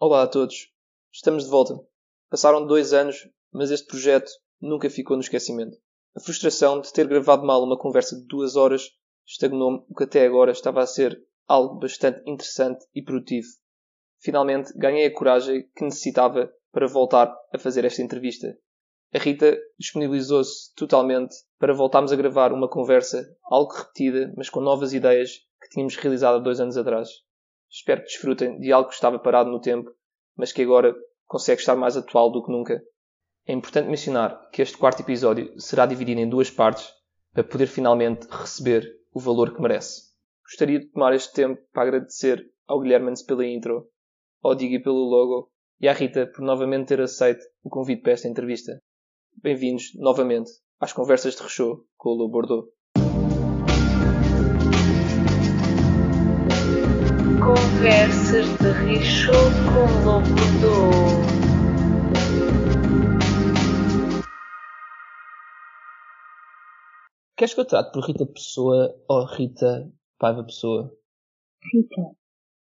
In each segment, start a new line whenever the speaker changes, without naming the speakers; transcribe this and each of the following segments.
Olá a todos, estamos de volta. Passaram dois anos, mas este projeto nunca ficou no esquecimento. A frustração de ter gravado mal uma conversa de duas horas estagnou-me o que até agora estava a ser algo bastante interessante e produtivo. Finalmente ganhei a coragem que necessitava para voltar a fazer esta entrevista. A Rita disponibilizou-se totalmente para voltarmos a gravar uma conversa, algo repetida, mas com novas ideias que tínhamos realizado há dois anos atrás. Espero que desfrutem de algo que estava parado no tempo, mas que agora consegue estar mais atual do que nunca. É importante mencionar que este quarto episódio será dividido em duas partes para poder finalmente receber o valor que merece. Gostaria de tomar este tempo para agradecer ao Guilherme pela intro, ao Digi pelo logo e à Rita por novamente ter aceito o convite para esta entrevista. Bem-vindos novamente às conversas de Rechou com o Lou Bordeaux.
Conversas de Rechou com o Lou Bordeaux.
Queres que eu trate por Rita Pessoa ou Rita Paiva Pessoa?
Rita.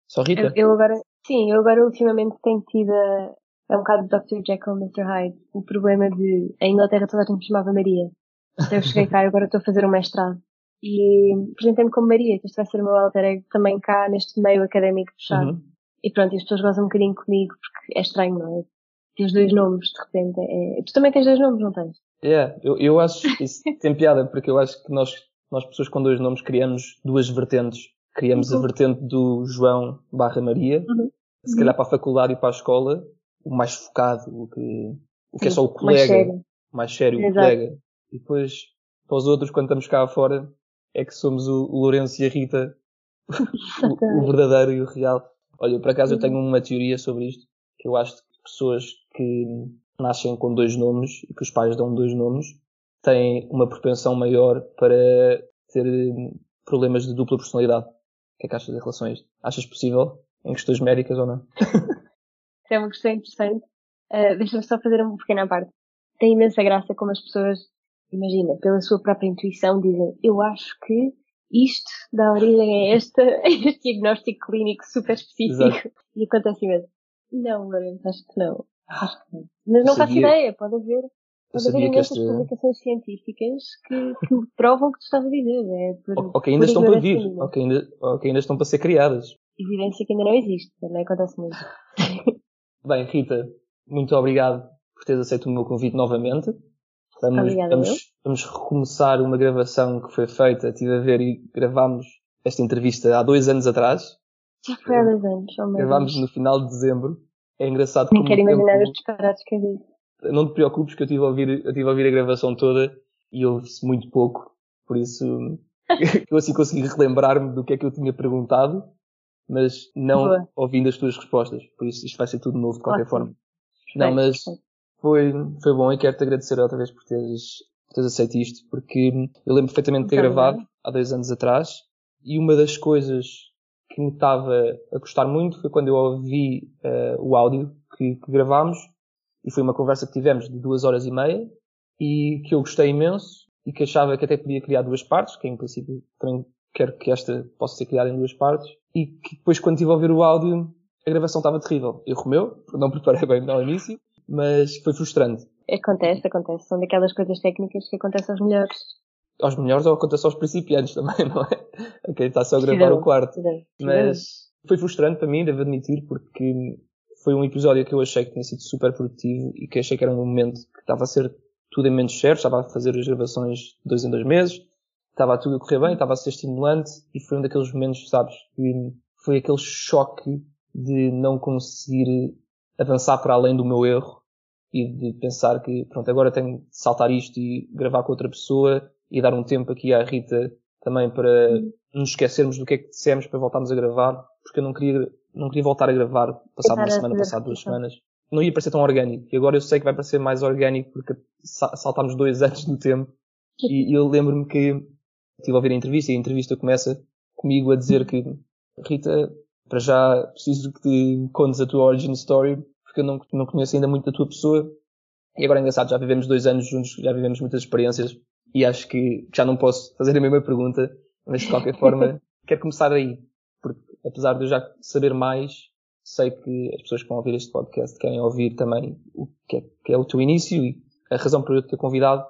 Só Rita?
Eu, eu agora, sim, eu agora ultimamente tenho tido a, é um bocado Dr. Jekyll e Mr. Hyde. O problema de, em Inglaterra toda a gente me chamava Maria. Então eu cheguei cá e agora estou a fazer um mestrado. E apresentei-me como Maria, que isto vai ser o meu alter ego também cá neste meio académico fechado.
Uhum.
E pronto, e as pessoas gozam um bocadinho comigo porque é estranho, não é? Tens dois nomes, de repente. É... Tu também tens dois nomes, não tens?
É, eu, eu acho isso tem piada, porque eu acho que nós, nós pessoas com dois nomes criamos duas vertentes. Criamos a
Uhum.
vertente do João barra Maria,
Uhum.
se calhar para a faculdade e para a escola, o mais focado, o que, o que é só o
mais
colega,
sério.
mais sério, o colega. E depois, para os outros, quando estamos cá fora, é que somos o, o Lourenço e a Rita, o, verdadeiro e o real. Olha, por acaso eu
Uhum.
tenho uma teoria sobre isto, que eu acho que pessoas que nascem com dois nomes e que os pais dão dois nomes têm uma propensão maior para ter hum, problemas de dupla personalidade. O que é que achas em relação a isto? Achas possível em questões médicas ou não?
Isso é uma questão interessante. Ah, Deixa-me só fazer uma pequena parte. Tem imensa graça como as pessoas, imagina, pela sua própria intuição, dizem: Eu acho que isto dá origem a este, a este diagnóstico clínico super específico.
Exato.
E acontece mesmo. Não, Lourenço, acho que não. Acho que não. Mas não faço ideia, pode haver. Pode haver imensas
esta...
publicações científicas que, que provam o que tu estás a dizer. É por,
Ou, ou que ainda estão para vir, que ainda, que ainda estão para ser criadas.
Evidência que ainda não existe, também acontece muito.
Bem, Rita, muito obrigado por teres aceito o meu convite novamente.
Obrigada, eu.
vamos, vamos recomeçar uma gravação que foi feita, estive a ver e gravámos esta entrevista há dois anos atrás.
Já foi há dois anos, oh meu
Gravámos no final de dezembro. É engraçado
Nem quero
o tempo-
imaginar os disparates que eu disse.
Não te preocupes que eu estive a ouvir, eu estive a ouvir a gravação toda e ouve-se muito pouco. Por isso, eu assim consegui relembrar-me do que é que eu tinha perguntado, mas não
Boa.
ouvindo as tuas respostas. Por isso, isto vai ser tudo novo de qualquer
Ótimo.
forma. Não, mas. Foi, foi bom e quero-te agradecer outra vez por teres, por teres aceito isto, porque eu lembro perfeitamente de ter
Muito
gravado há dois anos atrás e uma das coisas que me estava a gostar muito foi quando eu ouvi eh, o áudio que, que gravámos e foi uma conversa que tivemos de duas horas e meia e que eu gostei imenso e que achava que até podia criar duas partes, que em princípio também quero que esta possa ser criada em duas partes e que depois quando estive a ouvir o áudio a gravação estava terrível. Erro meu, não preparei bem ao início, mas foi frustrante.
Acontece, acontece. São daquelas coisas técnicas que acontecem aos melhores.
Aos melhores ou acontece aos principiantes também, não é? A quem está só a gravar o quarto. Mas foi frustrante para mim, devo admitir, porque foi um episódio que eu achei que tinha sido super produtivo e que achei que era um momento que estava a ser tudo em menos certo, estava a fazer as gravações dois em dois meses, estava tudo a correr bem, estava a ser estimulante e foi um daqueles momentos, sabes, que foi aquele choque de não conseguir avançar para além do meu erro e de pensar que, pronto, agora tenho de saltar isto e gravar com outra pessoa e dar um tempo aqui à Rita também para nos esquecermos do que é que dissemos para voltarmos a gravar, porque eu não queria, não queria voltar a gravar passado uma semana, passado duas
repetição.
semanas. Não ia parecer tão orgânico. E agora eu sei que vai parecer mais orgânico porque sa- saltámos dois anos no tempo. E eu lembro-me que estive a ouvir a entrevista e a entrevista começa comigo a dizer que Rita, para já preciso que te contes a tua origin story porque eu não, não conheço ainda muito da tua pessoa. E agora é engraçado, já vivemos dois anos juntos, já vivemos muitas experiências e acho que já não posso fazer a mesma pergunta, mas de qualquer forma quero começar aí, porque apesar de eu já saber mais, sei que as pessoas que vão ouvir este podcast querem ouvir também o que é, que é o teu início e a razão por eu te ter convidado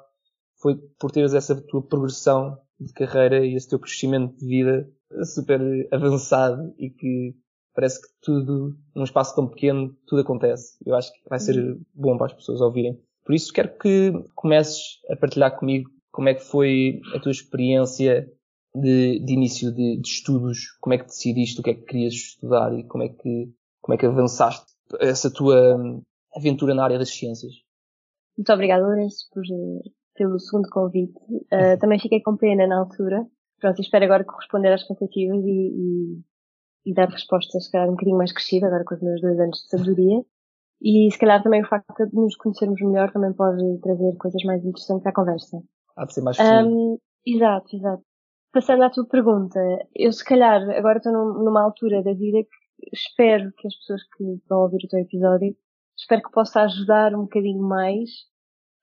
foi por teres essa tua progressão de carreira e esse teu crescimento de vida super avançado e que parece que tudo, num espaço tão pequeno, tudo acontece. Eu acho que vai ser uhum. bom para as pessoas ouvirem. Por isso quero que comeces a partilhar comigo como é que foi a tua experiência de, de início de, de, estudos, como é que decidiste o que é que querias estudar e como é que, como é que avançaste essa tua hum, aventura na área das ciências.
Muito obrigada, Lourenço, por, pelo segundo convite. Uh, também fiquei com pena na altura. Pronto, espero agora corresponder às expectativas e, e, e, dar respostas, se calhar, um bocadinho mais crescida, agora com os meus dois anos de sabedoria. E se calhar também o facto de nos conhecermos melhor também pode trazer coisas mais interessantes à conversa.
Há de ser mais um,
Exato, exato. Passando à tua pergunta, eu se calhar agora estou numa altura da vida que espero que as pessoas que vão ouvir o teu episódio, espero que possa ajudar um bocadinho mais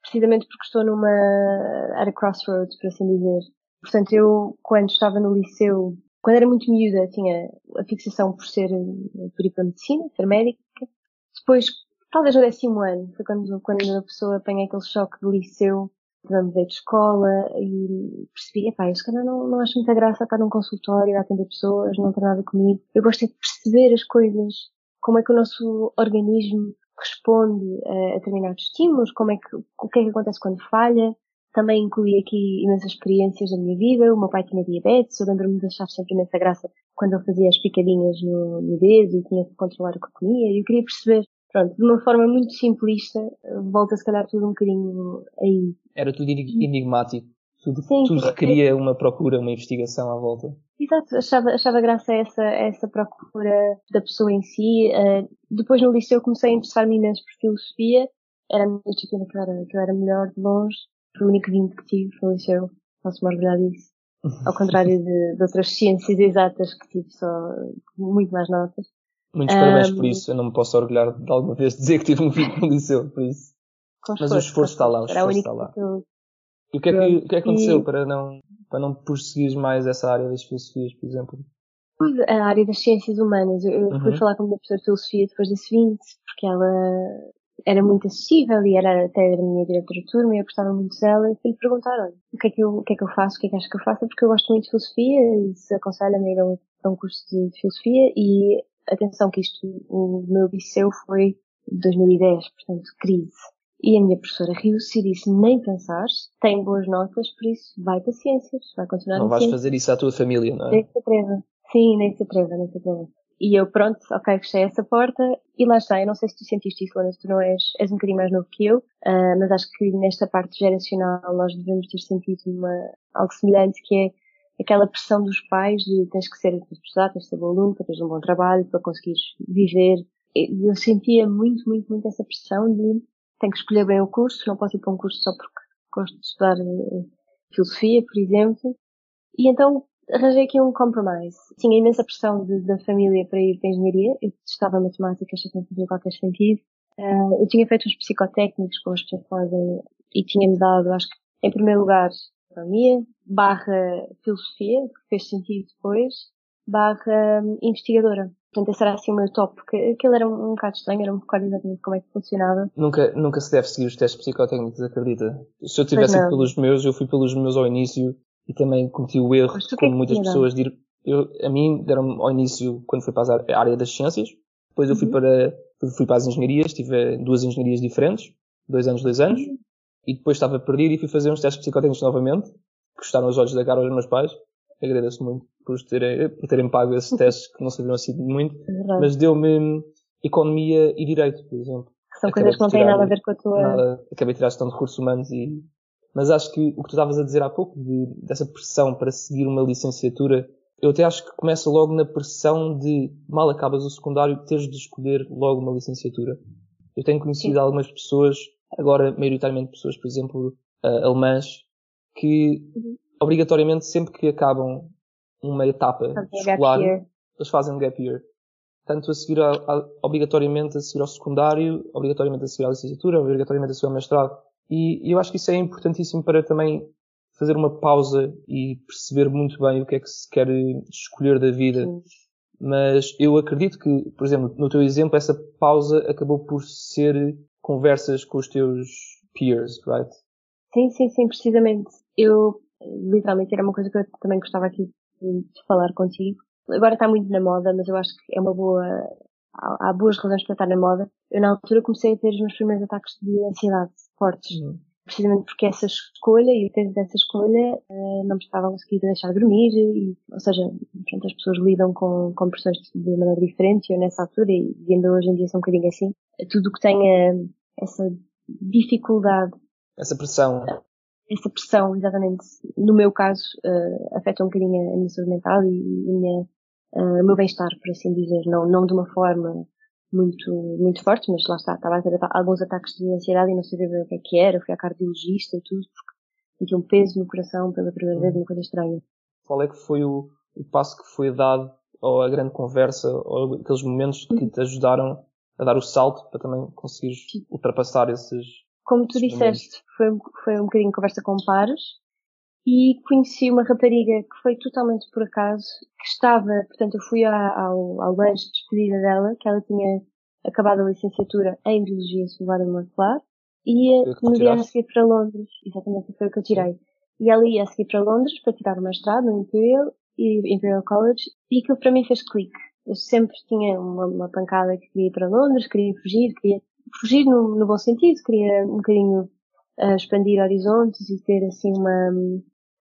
precisamente porque estou numa at a crossroads, por assim dizer. Portanto, eu, quando estava no liceu, quando era muito miúda, tinha a fixação por ser, por ir para a medicina, ser médica. Depois, talvez no décimo ano, foi quando, quando a pessoa apanha aquele choque do liceu, mudei de escola e percebi, epá, se calhar não, não acho muita graça estar num consultório a atender pessoas, não tem nada comigo. Eu gosto é de perceber as coisas, como é que o nosso organismo responde a, a determinados estímulos, como é que, o que é que acontece quando falha. Também incluí aqui imensas experiências da minha vida. O meu pai tinha diabetes, eu lembro-me de achar sempre imensa graça quando ele fazia as picadinhas no, no dedo e tinha que controlar o que comia. E eu queria perceber, pronto, de uma forma muito simplista, volta se calhar tudo um bocadinho aí.
Era tudo enigmático. Tudo, sim, tudo requeria uma procura, uma investigação à volta.
Exato, achava, achava graça a essa, essa procura da pessoa em si. Uh, depois no liceu comecei a interessar-me imenso por filosofia. Era a minha disciplina que eu era, que eu era melhor de longe. Foi o único 20 que tive no liceu. Posso-me orgulhar disso. Ao contrário de, de, outras ciências exatas que tive só muito mais notas.
Muitos um, parabéns por isso. Eu não me posso orgulhar de alguma vez dizer que tive um 20 no liceu, por isso. Mas o esforço está lá, o esforço está lá. E o que é que, o que, é que aconteceu e... para não, para não prosseguir mais essa área das filosofias, por exemplo?
A área das ciências humanas. Eu uhum. fui falar com uma professora de filosofia depois desse 20, porque ela era muito acessível e era até a minha diretora de turma e eu gostava muito dela e fui-lhe perguntar, olha, o que é que eu, o que é que eu faço, o que é que acho que eu faço, porque eu gosto muito de filosofia e se aconselha-me a ir a um, a um curso de filosofia e atenção que isto, o meu liceu foi 2010, portanto, crise. E a minha professora riu-se e disse, nem pensar, tem boas notas, por isso vai para ciências, vai continuar
Não vais ciências. fazer isso à tua família, não é?
Nem se atreva. Sim, nem se atreva, nem se atreva. E eu, pronto, ok, fechei essa porta e lá está. Eu não sei se tu sentiste isso, Lourenço, tu não és, és um bocadinho mais novo que eu, uh, mas acho que nesta parte geracional nós devemos ter sentido uma, algo semelhante que é aquela pressão dos pais de tens que ser, tens que estudar, tens que ser bom aluno, para teres um bom trabalho, para conseguires viver. Eu sentia muito, muito, muito essa pressão de tenho que escolher bem o curso, não posso ir para um curso só porque gosto de estudar uh, filosofia, por exemplo. E então arranjei aqui um compromise. Tinha imensa pressão de, da família para ir para a engenharia. Eu testava matemática, achei que não fazia qualquer sentido. Uh, eu tinha feito os psicotécnicos, como as pessoas fazem, e tinha-me dado, acho que, em primeiro lugar, economia, barra filosofia, que fez sentido depois, barra um, investigadora. Portanto, esse era assim o meu top, porque aquilo era um, um bocado estranho, era um bocado exatamente como é que funcionava.
Nunca, nunca se deve seguir os testes psicotécnicos, acredita? Se eu tivesse ido pelos meus, eu fui pelos meus ao início e também cometi o erro, é como muitas pessoas, de ir, eu, a mim deram ao início, quando fui para a área das ciências, depois eu fui uhum. para, fui para as engenharias, tive duas engenharias diferentes, dois anos, dois anos, uhum. e depois estava perdido e fui fazer uns testes psicotécnicos novamente, que custaram os olhos da cara aos meus pais, agradeço muito por terem, por terem pago esses testes que não serviram assim muito, é mas deu-me economia e direito, por exemplo.
São acabei coisas que não têm nada a ver com a tua... Nada,
acabei de tirar gestão de recursos humanos e... Mas acho que o que tu estavas a dizer há pouco, de, dessa pressão para seguir uma licenciatura, eu até acho que começa logo na pressão de, mal acabas o secundário, teres de escolher logo uma licenciatura. Eu tenho conhecido Sim. algumas pessoas, agora maioritariamente pessoas, por exemplo, uh, alemãs, que uhum. obrigatoriamente sempre que acabam uma etapa escolar, eles fazem um gap year. Tanto a seguir a, a, obrigatoriamente a seguir ao secundário, obrigatoriamente a seguir à licenciatura, obrigatoriamente a seguir ao mestrado. E, e eu acho que isso é importantíssimo para também fazer uma pausa e perceber muito bem o que é que se quer escolher da vida. Sim. mas eu acredito que, por exemplo, no teu exemplo, essa pausa acabou por ser conversas com os teus peers, right?
Sim, sim, sim, precisamente. Eu, literalmente, era uma coisa que eu também gostava aqui de falar contigo. Agora está muito na moda, mas eu acho que é uma boa, há, há boas razões para estar na moda. Eu, na altura, comecei a ter os meus primeiros ataques de ansiedade fortes. Uhum precisamente porque essa escolha e o peso dessa escolha uh, não me estava a conseguir deixar dormir, e, ou seja, portanto, as pessoas lidam com, com pressões de maneira diferente, e eu nessa altura, e, e ainda hoje em dia sou um bocadinho assim, tudo que tenha essa dificuldade.
Essa pressão.
Essa pressão, exatamente. No meu caso, uh, afeta um bocadinho a minha saúde mental e, e minha, uh, o meu bem-estar, por assim dizer. Não, não de uma forma muito, muito fortes, mas lá está, estava a ter alguns ataques de ansiedade e não sabia bem o que é que era, fui à cardiologista e tudo, porque tinha um peso no coração pela primeira vez, uma coisa estranha.
Qual é que foi o, o passo que foi dado, ou a grande conversa, ou aqueles momentos que te ajudaram a dar o salto para também conseguires ultrapassar esses.
Como tu disseste, foi, foi um bocadinho conversa com pares e conheci uma rapariga que foi totalmente por acaso, que estava, portanto, eu fui ao, ao lanche de despedida dela, que ela tinha acabado a licenciatura em Biologia Celular e Molecular, e no dia a seguir para Londres, exatamente, foi o que eu tirei. E ela ia a seguir para Londres para tirar o mestrado no Imperial, Imperial College, e aquilo para mim fez clique. Eu sempre tinha uma, uma pancada que queria ir para Londres, queria fugir, queria fugir no, no bom sentido, queria um bocadinho uh, expandir horizontes e ter assim uma,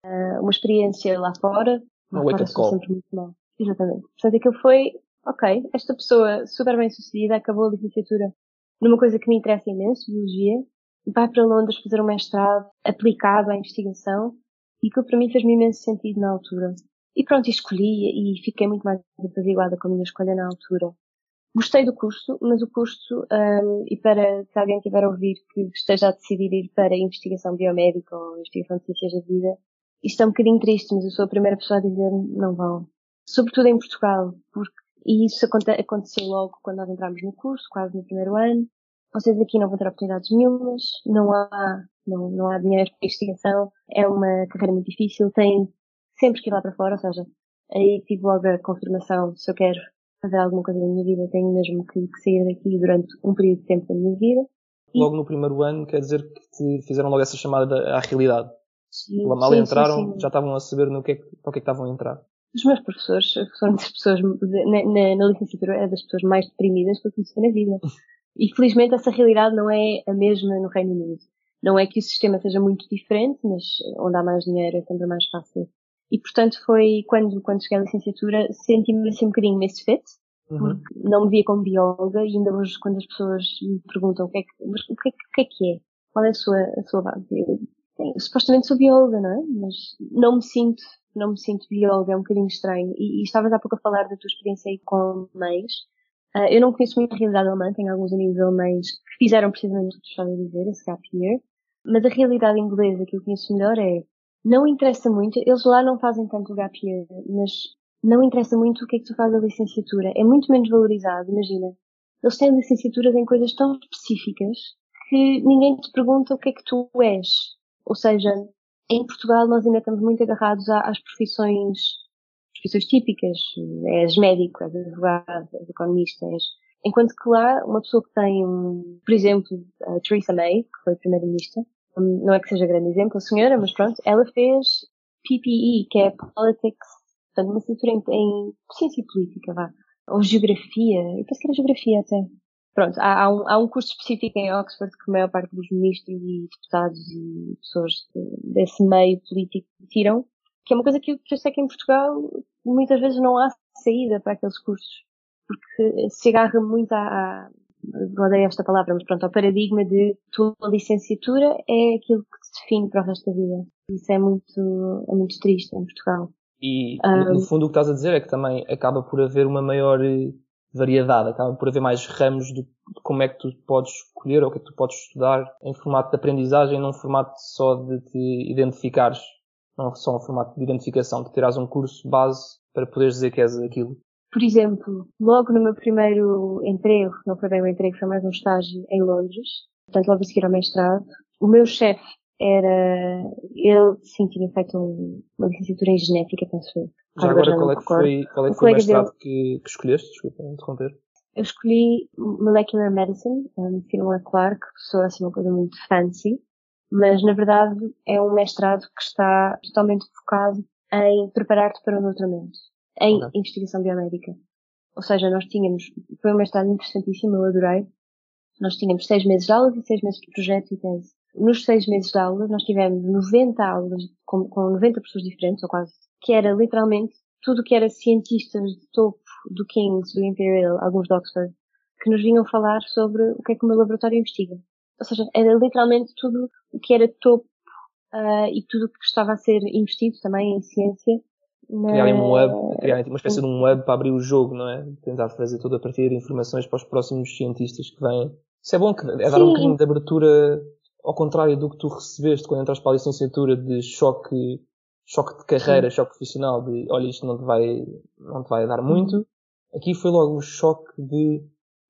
uh, uma experiência lá fora.
Lá um fora
sempre muito mal. Exatamente. Portanto, aquilo foi, ok, esta pessoa super bem sucedida acabou a licenciatura numa coisa que me interessa imenso, biologia, vai para Londres fazer um mestrado aplicado à investigação e aquilo para mim fez-me imenso sentido na altura. E pronto, escolhi e fiquei muito mais apaziguada com a minha escolha na altura. Gostei do curso, mas o curso, um, e para se alguém tiver a ouvir que esteja a decidir ir para investigação biomédica ou investigação de ciências da vida, isto é um bocadinho triste, mas eu sou a primeira pessoa a dizer não vão. Sobretudo em Portugal, porque e isso aconteceu logo quando nós entramos no curso, quase no primeiro ano. Vocês aqui não vão ter oportunidades nenhumas, não há, não, não há dinheiro para investigação, é uma carreira muito difícil, tem sempre que ir lá para fora, ou seja, aí tive logo a confirmação, se eu quero fazer alguma coisa na minha vida, tenho mesmo que, que sair daqui durante um período de tempo da minha vida.
Logo no primeiro ano, quer dizer que te fizeram logo essa chamada à realidade. Sim, mal sim, entraram, sim, já estavam a saber no que é, para o que é que estavam a entrar.
Os meus professores foram das pessoas, na, na, na licenciatura, é das pessoas mais deprimidas que eu conheci na vida. E felizmente essa realidade não é a mesma no Reino Unido. Não é que o sistema seja muito diferente, mas onde há mais dinheiro é sempre mais fácil. E portanto foi quando, quando cheguei à licenciatura, senti-me assim um bocadinho misfit, uhum. porque não me via como bióloga e ainda hoje quando as pessoas me perguntam o que é que, mas o que é, o que, é, que é? Qual é a sua, a sua base? Supostamente sou bióloga, não é? Mas não me sinto, não me sinto bióloga, é um bocadinho estranho. E, e estavas há pouco a falar da tua experiência aí com mães. Uh, eu não conheço muito a realidade alemã, tenho alguns amigos alemães que fizeram precisamente o que tu estavas a dizer, esse gap year. Mas a realidade inglesa que eu conheço melhor é, não interessa muito, eles lá não fazem tanto o gap year, mas não interessa muito o que é que tu fazes a licenciatura. É muito menos valorizado, imagina. Eles têm licenciaturas em coisas tão específicas que ninguém te pergunta o que é que tu és. Ou seja, em Portugal nós ainda estamos muito agarrados às profissões, profissões típicas. És médico, és advogado, és economista, és... Enquanto que lá, uma pessoa que tem, por exemplo, a Theresa May, que foi primeira-ministra, não é que seja grande exemplo a senhora, mas pronto, ela fez PPE, que é Politics, portanto, uma cintura em, em ciência política, vá. Ou geografia, eu penso que era geografia até pronto, há, há, um, há um curso específico em Oxford que a maior parte dos ministros e deputados e pessoas de, desse meio político tiram, que é uma coisa que eu, que eu sei que em Portugal muitas vezes não há saída para aqueles cursos, porque se agarra muito à, odeio esta palavra, mas pronto, ao paradigma de tua licenciatura é aquilo que te define para o resto da vida. Isso é muito, é muito triste em Portugal.
E, um, no fundo, o que estás a dizer é que também acaba por haver uma maior variedade, acaba por haver mais ramos de, como é que tu podes escolher ou o que é que tu podes estudar em formato de aprendizagem, não formato só de te identificares, não só um formato de identificação, de tirares um curso base para poderes dizer que és aquilo.
Por exemplo, logo no meu primeiro emprego, não foi bem um emprego, foi mais um estágio em Londres, portanto logo a seguir ao mestrado, o meu chefe era, ele sim tinha feito um, uma licenciatura em genética, penso eu.
Já agora, qual é que foi, qual é que foi o mestrado que, que escolheste? Desculpa interromper.
Eu escolhi Molecular Medicine, Firma Clark, que sou assim uma coisa muito fancy, mas na verdade é um mestrado que está totalmente focado em preparar-te para o doutoramento, em okay. investigação biomédica. Ou seja, nós tínhamos, foi um mestrado interessantíssimo, eu adorei. Nós tínhamos seis meses de aulas e seis meses de projeto e tese. Nos seis meses de aulas, nós tivemos 90 aulas com, com 90 pessoas diferentes, ou quase, que era literalmente tudo que era cientistas de topo do King's, do Imperial, alguns de Oxford, que nos vinham falar sobre o que é que o meu laboratório investiga. Ou seja, era literalmente tudo o que era topo uh, e tudo o que estava a ser investido também em ciência.
Na... Criarem um web, criarem uma espécie de um web para abrir o jogo, não é? Tentar fazer tudo a partir de informações para os próximos cientistas que vêm. Isso é bom, que é dar Sim. um bocadinho de abertura ao contrário do que tu recebeste quando entras para a licenciatura de choque, choque de carreira, Sim. choque profissional, de olha, isto não te vai, não te vai dar muito. Aqui foi logo um choque de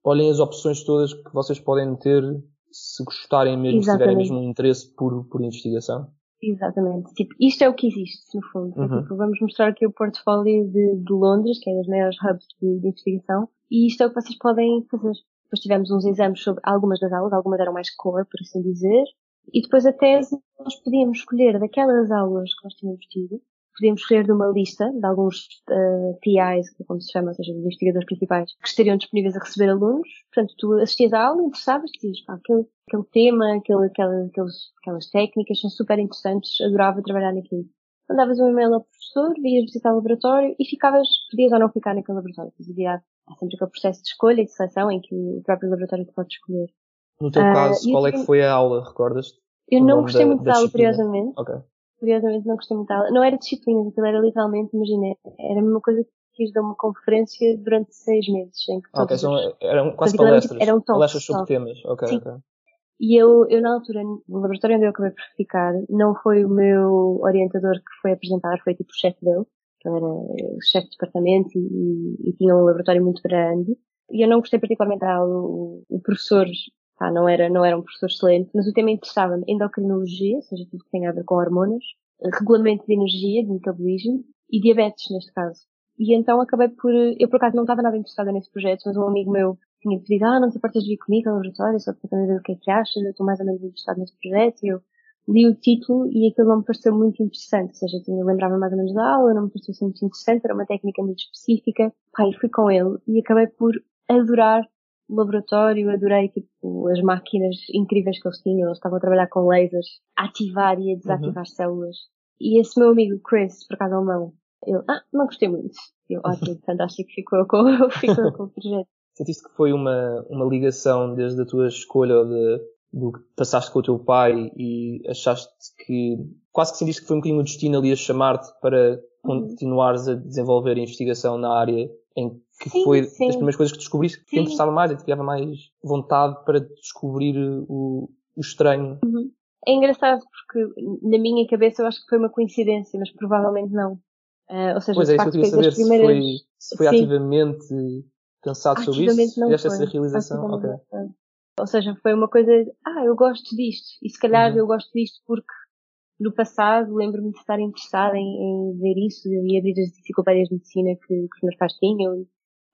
olhem as opções todas que vocês podem ter se gostarem mesmo, Exatamente. se tiverem mesmo um interesse por, por investigação.
Exatamente. Tipo, isto é o que existe, no fundo. Uhum. Tipo, vamos mostrar aqui o portfólio de, de Londres, que é das maiores hubs de, de, investigação, e isto é o que vocês podem fazer. Depois tivemos uns exames sobre algumas das aulas, algumas eram mais core, por assim dizer, e depois a tese nós podíamos escolher daquelas aulas que nós tínhamos tido, podíamos escolher de uma lista de alguns uh, PIs, que é como se chama, ou seja, investigadores principais, que estariam disponíveis a receber alunos. Portanto, tu assistias à aula, interessavas, dizias, pá, aquele, aquele tema, aquele, aquele, aqueles, aquelas técnicas são super interessantes, adorava trabalhar naquilo. Mandavas um e-mail ao professor, ias visitar o laboratório e ficavas, podias ou não ficar naquele laboratório. Havia há sempre aquele processo de escolha e de seleção em que o próprio laboratório te pode escolher.
No teu uh, caso, qual é que foi a aula, recordas-te?
Eu não gostei da, muito da aula, curiosamente. Okay curiosamente não gostei muito dela. Não era disciplina, aquilo era literalmente, imagina, era a mesma coisa que quis dar uma conferência durante seis meses. Em que
ah, ok, são, eram quase palestras. Eram palestras sobre temas. Ok, Sim. ok.
E eu, eu, na altura, no laboratório onde eu acabei por ficar, não foi o meu orientador que foi apresentar, foi tipo o chefe dele, que era o chefe de departamento e, e, e, tinha um laboratório muito grande. E eu não gostei particularmente da aula. O, o professor Pá, não era, não era um professor excelente, mas o tema interessava-me. Endocrinologia, ou seja, tudo que tem a ver com hormonas, regulamento de energia, de metabolismo, e diabetes, neste caso. E então acabei por, eu por acaso não estava nada interessada nesse projeto, mas um amigo meu tinha pedido, ah, não te importas de vir comigo ao laboratório, só para saber o que é que achas, eu estou mais ou menos interessado nesse projeto, e eu li o título e aquilo não me pareceu muito interessante, ou seja, eu lembrava mais ou menos da aula, não me pareceu muito interessante, era uma técnica muito específica, e fui com ele, e acabei por adorar laboratório, adorei tipo, as máquinas incríveis que eles tinham. Eles estavam a trabalhar com lasers, a ativar e a desativar uhum. células. E esse meu amigo Chris, por acaso alemão, eu, ah, não gostei muito. Eu, ótimo, fantástico, ficou com, ficou com o projeto.
Sentiste que foi uma, uma ligação desde a tua escolha de, do que passaste com o teu pai e achaste que, quase que sentiste que foi um bocadinho o destino ali a chamar-te para uhum. continuares a desenvolver a investigação na área em que sim, foi sim. das primeiras coisas que descobriste que te interessava mais e que te dava mais vontade para descobrir o, o estranho.
Uhum. É engraçado porque na minha cabeça eu acho que foi uma coincidência, mas provavelmente não. Uh, ou seja,
pois é, isso eu queria saber se foi, se foi ativamente pensado sobre isso,
não
essa realização. Okay.
Ou seja, foi uma coisa, ah, eu gosto disto, e se calhar uhum. eu gosto disto porque no passado lembro-me de estar interessada em, em ver isso, e abrir as enciclopédias de medicina que, que os meus pais tinham, e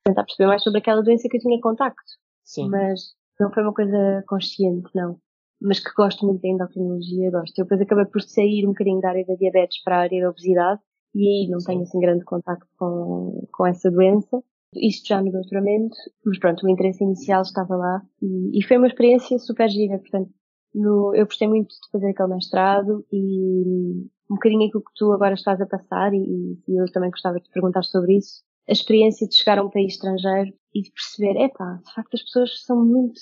tentar perceber mais sobre aquela doença que eu tinha contacto. Sim. Mas não foi uma coisa consciente, não. Mas que gosto muito da endocrinologia, gosto. Eu depois acabei por sair um bocadinho da área da diabetes para a área da obesidade e aí não Sim. tenho assim grande contacto com, com essa doença. Isto já no doutoramento, mas pronto, o interesse inicial estava lá e, e foi uma experiência super gira, portanto, no, eu gostei muito de fazer aquele mestrado e um bocadinho aquilo que tu agora estás a passar e, e eu também gostava de te perguntar sobre isso a experiência de chegar a um país estrangeiro e de perceber, epá, de facto as pessoas são muito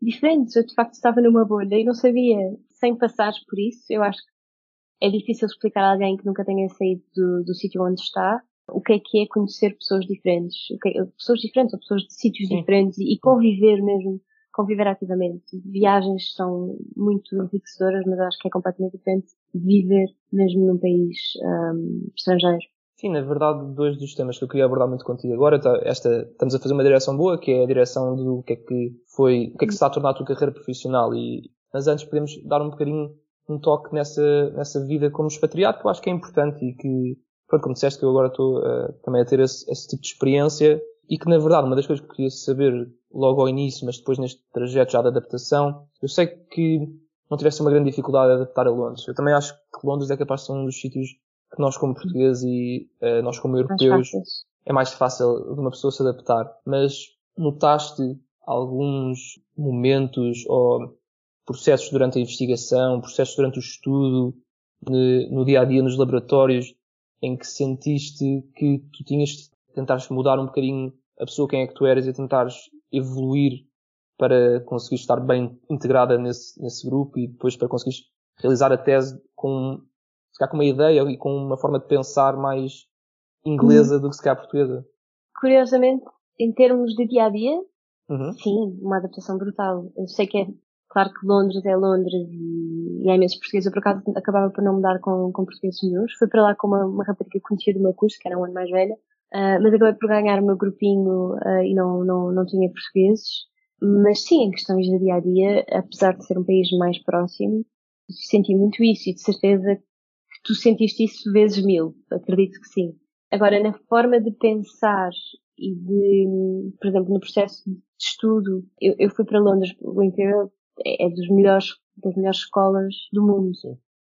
diferentes. Eu de facto estava numa bolha e não sabia, sem passar por isso, eu acho que é difícil explicar a alguém que nunca tenha saído do, do sítio onde está o que é que é conhecer pessoas diferentes, é, pessoas diferentes ou pessoas de sítios Sim. diferentes e, e conviver mesmo, conviver ativamente. Viagens são muito enriquecedoras, mas acho que é completamente diferente viver mesmo num país um, estrangeiro.
Sim, na verdade, dois dos temas que eu queria abordar muito contigo agora, tá, esta, estamos a fazer uma direção boa, que é a direção do que é que foi, o que é que se está a tornar a tua carreira profissional e, mas antes podemos dar um bocadinho um toque nessa, nessa vida como expatriado, que eu acho que é importante e que pronto, como disseste que eu agora estou uh, também a ter esse, esse, tipo de experiência e que na verdade uma das coisas que eu queria saber logo ao início, mas depois neste trajeto já de adaptação, eu sei que não tivesse uma grande dificuldade a adaptar a Londres. Eu também acho que Londres é capaz de ser um dos sítios que nós como portugueses e uh, nós como europeus mais é mais fácil de uma pessoa se adaptar. Mas notaste alguns momentos ou processos durante a investigação, processos durante o estudo, no dia a dia nos laboratórios, em que sentiste que tu tinhas de tentar mudar um bocadinho a pessoa quem é que tu eras e tentares evoluir para conseguir estar bem integrada nesse, nesse grupo e depois para conseguir realizar a tese com, se com uma ideia e com uma forma de pensar mais inglesa do que se calhar portuguesa.
Curiosamente, em termos de dia a dia, uhum. sim, uma adaptação brutal. Eu sei que é Claro que Londres é Londres e, e há imensos portugueses. Eu, por acaso, acabava por não mudar com, com portugueses nenhums. Fui para lá com uma, uma rapariga que conhecia do meu curso, que era um ano mais velha. Uh, mas acabei por ganhar o meu grupinho uh, e não, não, não tinha portugueses. Mas sim, em questões de dia a dia, apesar de ser um país mais próximo, senti muito isso e de certeza que tu sentiste isso vezes mil. Acredito que sim. Agora, na forma de pensar e de, por exemplo, no processo de estudo, eu, eu fui para Londres, o Imperial é, é dos melhores, das melhores escolas do mundo. Sim.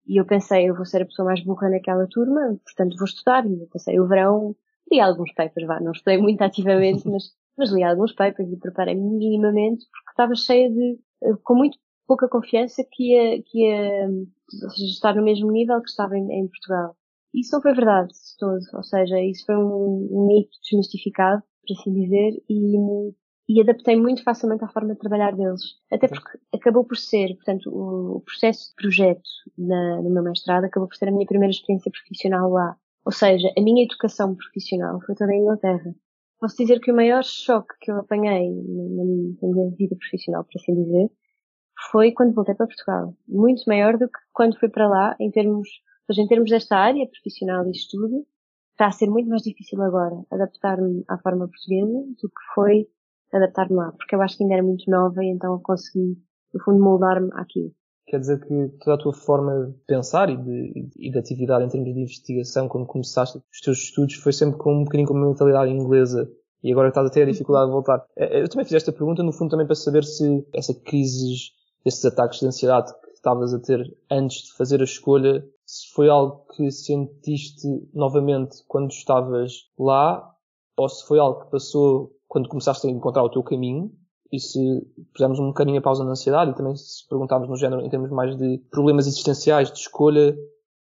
E eu pensei, eu vou ser a pessoa mais burra naquela turma, portanto vou estudar. E eu pensei, o verão, li alguns papers, vá, não estudei muito ativamente, mas, mas li alguns papers e preparei-me minimamente porque estava cheia de, eh, com muito pouca confiança que ia, que ia seja, estar no mesmo nível que estava em, em Portugal. Isso não foi verdade de todo, ou seja, isso foi um, um mito desmistificado, por assim dizer, e e adaptei muito facilmente à forma de trabalhar deles. Até porque acabou por ser, portanto, o processo de projeto na, no meu mestrado acabou por ser a minha primeira experiência profissional lá. Ou seja, a minha educação profissional foi toda em Inglaterra. Posso dizer que o maior choque que eu apanhei na, minha vida profissional, por assim dizer, foi quando voltei para Portugal. Muito maior do que quando fui para lá, em termos, seja, em termos desta área profissional e estudo, está a ser muito mais difícil agora adaptar-me à forma portuguesa do que foi adaptar-me lá, porque eu acho que ainda era muito nova e então eu consegui, no fundo, moldar-me àquilo.
Quer dizer que toda a tua forma de pensar e de, e de atividade em termos de investigação, quando começaste os teus estudos, foi sempre com um bocadinho com uma mentalidade inglesa e agora estás a ter a dificuldade de voltar. É, é, eu também fiz esta pergunta, no fundo, também para saber se essa crise, esses ataques de ansiedade que estavas a ter antes de fazer a escolha, se foi algo que sentiste novamente quando estavas lá, ou se foi algo que passou quando começaste a encontrar o teu caminho e se pusermos um bocadinho a pausa na ansiedade e também se perguntarmos no género em termos mais de problemas existenciais, de escolha,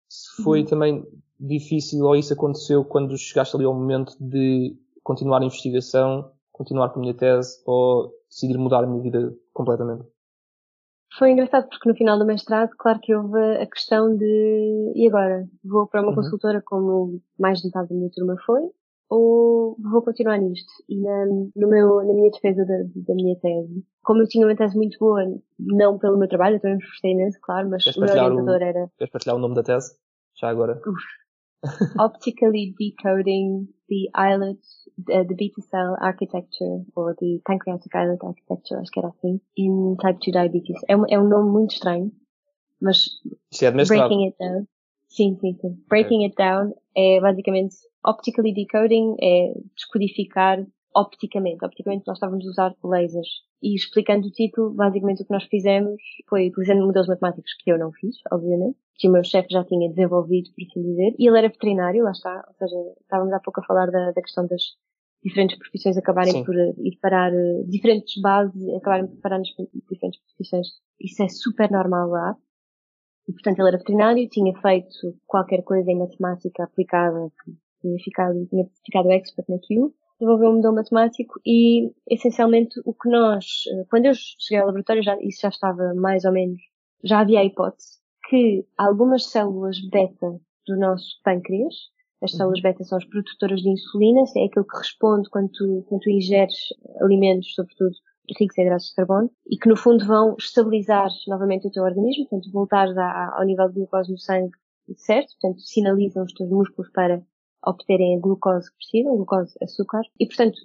se foi uhum. também difícil ou isso aconteceu quando chegaste ali ao momento de continuar a investigação, continuar com a minha tese ou decidir mudar a minha vida completamente?
Foi engraçado porque no final do mestrado, claro que houve a questão de e agora? Vou para uma uhum. consultora como mais de metade da minha turma foi, ou vou continuar nisto? E na, no meu, na minha defesa da, da minha tese, como eu tinha uma tese muito boa, não pelo meu trabalho, eu também me esforcei imenso, claro, mas o meu orientador
o,
era...
Queres partilhar o nome da tese? Já agora.
Optically decoding the islet, uh, the beta cell architecture, or the pancreatic islet architecture, acho que era assim, in type 2 diabetes. É um, é um nome muito estranho, mas...
Isso é
breaking it down. Sim, sim, sim. Breaking okay. it down é basicamente Optically decoding é descodificar opticamente. Opticamente nós estávamos a usar lasers. E explicando o título, basicamente o que nós fizemos foi utilizando modelos matemáticos que eu não fiz, obviamente, que o meu chefe já tinha desenvolvido, por assim dizer, e ele era veterinário, lá está, ou seja, estávamos há pouco a falar da, da questão das diferentes profissões acabarem Sim. por ir parar, uh, diferentes bases acabarem por parar nas diferentes profissões. Isso é super normal lá. E, portanto, ele era veterinário, tinha feito qualquer coisa em matemática aplicada que tinha ficado, tinha ficado expert naquilo, desenvolveu um modelo matemático e, essencialmente, o que nós, eh, quando eu cheguei ao laboratório, já, isso já estava mais ou menos, já havia a hipótese que algumas células beta do nosso pâncreas, as uhum. células beta são as produtoras de insulina, é aquilo que responde quando tu, quando tu ingeres alimentos, sobretudo ricos em hidratos de carbono, e que no fundo vão estabilizar novamente o teu organismo, portanto voltar ao nível de glucose no sangue certo, portanto sinalizam os teus músculos para obterem a glucose que precisam, glucose, açúcar, e portanto,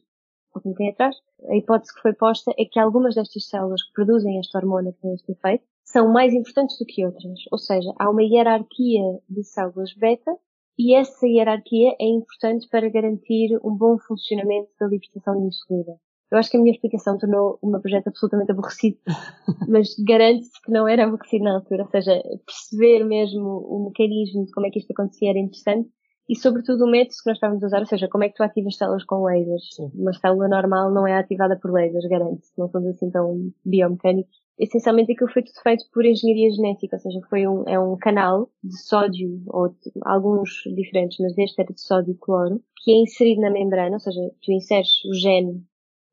como tem atrás, a hipótese que foi posta é que algumas destas células que produzem esta hormona que tem este efeito são mais importantes do que outras. Ou seja, há uma hierarquia de células beta E essa hierarquia é importante para garantir um bom funcionamento da libertação de insulina. Eu acho que a minha explicação tornou o meu projeto absolutamente aborrecido, mas garante-se que não era aborrecido na altura, ou seja, perceber mesmo o mecanismo de como é que isto acontecia era interessante e sobretudo o método que nós estávamos a usar, ou seja, como é que tu ativas células com lasers. Sim. Uma célula normal não é ativada por lasers, garante-se, não somos assim tão biomecânicos. Essencialmente aquilo foi tudo feito por engenharia genética, ou seja, foi um, é um canal de sódio, ou de, alguns diferentes, mas este era de sódio e cloro, que é inserido na membrana, ou seja, tu inseres o gene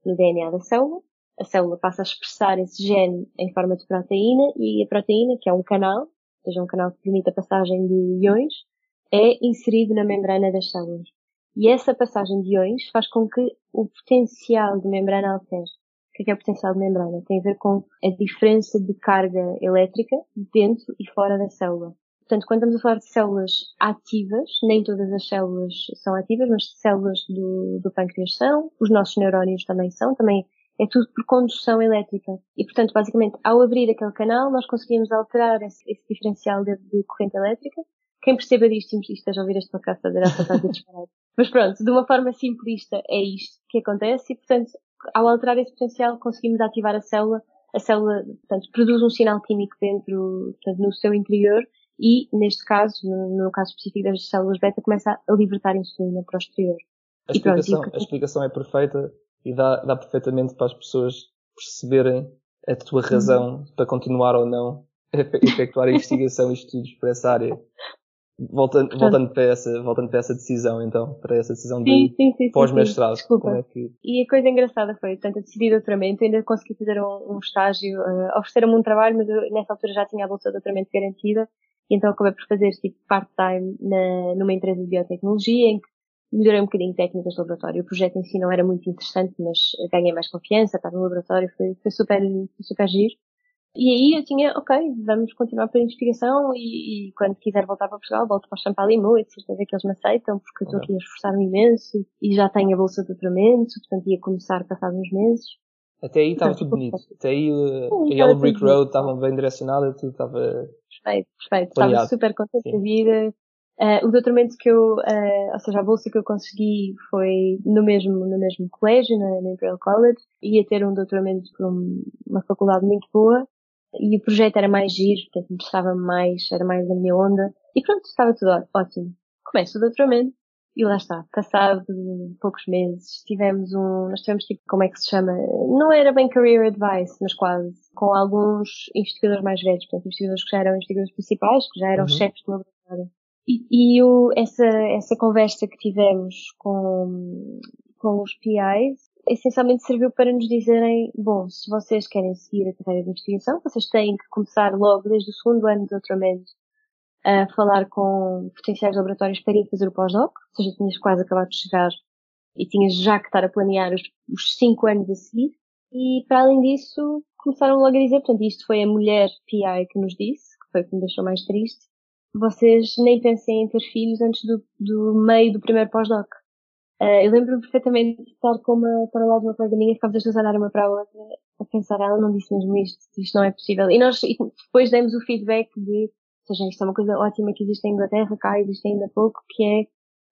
no DNA da célula, a célula passa a expressar esse gene em forma de proteína e a proteína, que é um canal, ou seja, um canal que permite a passagem de iões, é inserido na membrana das células. E essa passagem de iões faz com que o potencial de membrana altere. O que é, é o potencial de membrana? Tem a ver com a diferença de carga elétrica dentro e fora da célula. Portanto, quando estamos a falar de células ativas, nem todas as células são ativas, mas células do, do pâncreas são, os nossos neurónios também são, também é tudo por condução elétrica. E, portanto, basicamente, ao abrir aquele canal, nós conseguimos alterar esse, esse diferencial de, de, corrente elétrica. Quem perceba disto e esteja a ouvir este podcast dizer essa coisa disparada. Mas pronto, de uma forma simplista, é isto que acontece e, portanto, ao alterar esse potencial, conseguimos ativar a célula. A célula, portanto, produz um sinal químico dentro, portanto, no seu interior e, neste caso, no, no caso específico das células beta, começa a libertar insulina para o exterior.
A explicação, pronto, a explicação é perfeita e dá, dá perfeitamente para as pessoas perceberem a tua razão uhum. para continuar ou não a efetuar a investigação e estudos para essa área. Voltando, voltando, para essa, voltando para essa decisão, então, para essa decisão de pós-mestrado.
Desculpa. É que... E a coisa engraçada foi, portanto, eu decidi doutoramento, ainda consegui fazer um, um estágio, uh, ofereceram-me um trabalho, mas eu, nessa altura já tinha a bolsa de doutoramento garantida, e então acabei por fazer tipo part-time numa empresa de biotecnologia em que melhorei um bocadinho técnicas do laboratório. O projeto em si não era muito interessante, mas ganhei mais confiança, estava no laboratório, foi, foi super, foi super giro. E aí eu tinha, ok, vamos continuar pela investigação e, e, quando quiser voltar para Portugal, volto para o Champalimau e de certeza que eles me aceitam, porque estou aqui a esforçar-me imenso e já tenho a bolsa de doutoramento, portanto ia começar passado uns meses.
Até aí estava tudo bonito. Até aí uh, a Yellow Brick Road estava bem direcionada, tudo estava
perfeito, perfeito. Estava super contente da vida. Uh, o doutoramento que eu, uh, ou seja, a bolsa que eu consegui foi no mesmo, no mesmo colégio, na, na Imperial College. Ia ter um doutoramento por um, uma faculdade muito boa. E o projeto era mais giro, portanto interessava mais, era mais a minha onda. E pronto, estava tudo ótimo. Começo o doutoramento e lá está, passado poucos meses, tivemos um, nós tivemos tipo, como é que se chama? Não era bem career advice, mas quase, com alguns investigadores mais velhos, portanto, investigadores que já eram investigadores principais, que já eram uhum. chefes de laboratório. E, e o, essa, essa conversa que tivemos com, com os PIs, essencialmente serviu para nos dizerem, bom, se vocês querem seguir a carreira de investigação, vocês têm que começar logo desde o segundo ano de doutoramento a falar com potenciais laboratórios para ir fazer o pós-doc, ou seja, tinhas quase acabado de chegar e tinhas já que estar a planear os, os cinco anos a seguir. E para além disso, começaram logo a dizer, portanto, isto foi a mulher PI que nos disse, que foi o que me deixou mais triste, vocês nem pensem em ter filhos antes do, do meio do primeiro pós-doc. Uh, eu lembro-me perfeitamente de estar com uma, para lá de uma colega minha, ficámos as duas a olhar uma para a outra, a pensar, ela não disse mesmo isto, isto não é possível. E nós e depois demos o feedback de ou seja, isto é uma coisa ótima que existe em Inglaterra, cá existe ainda pouco, que é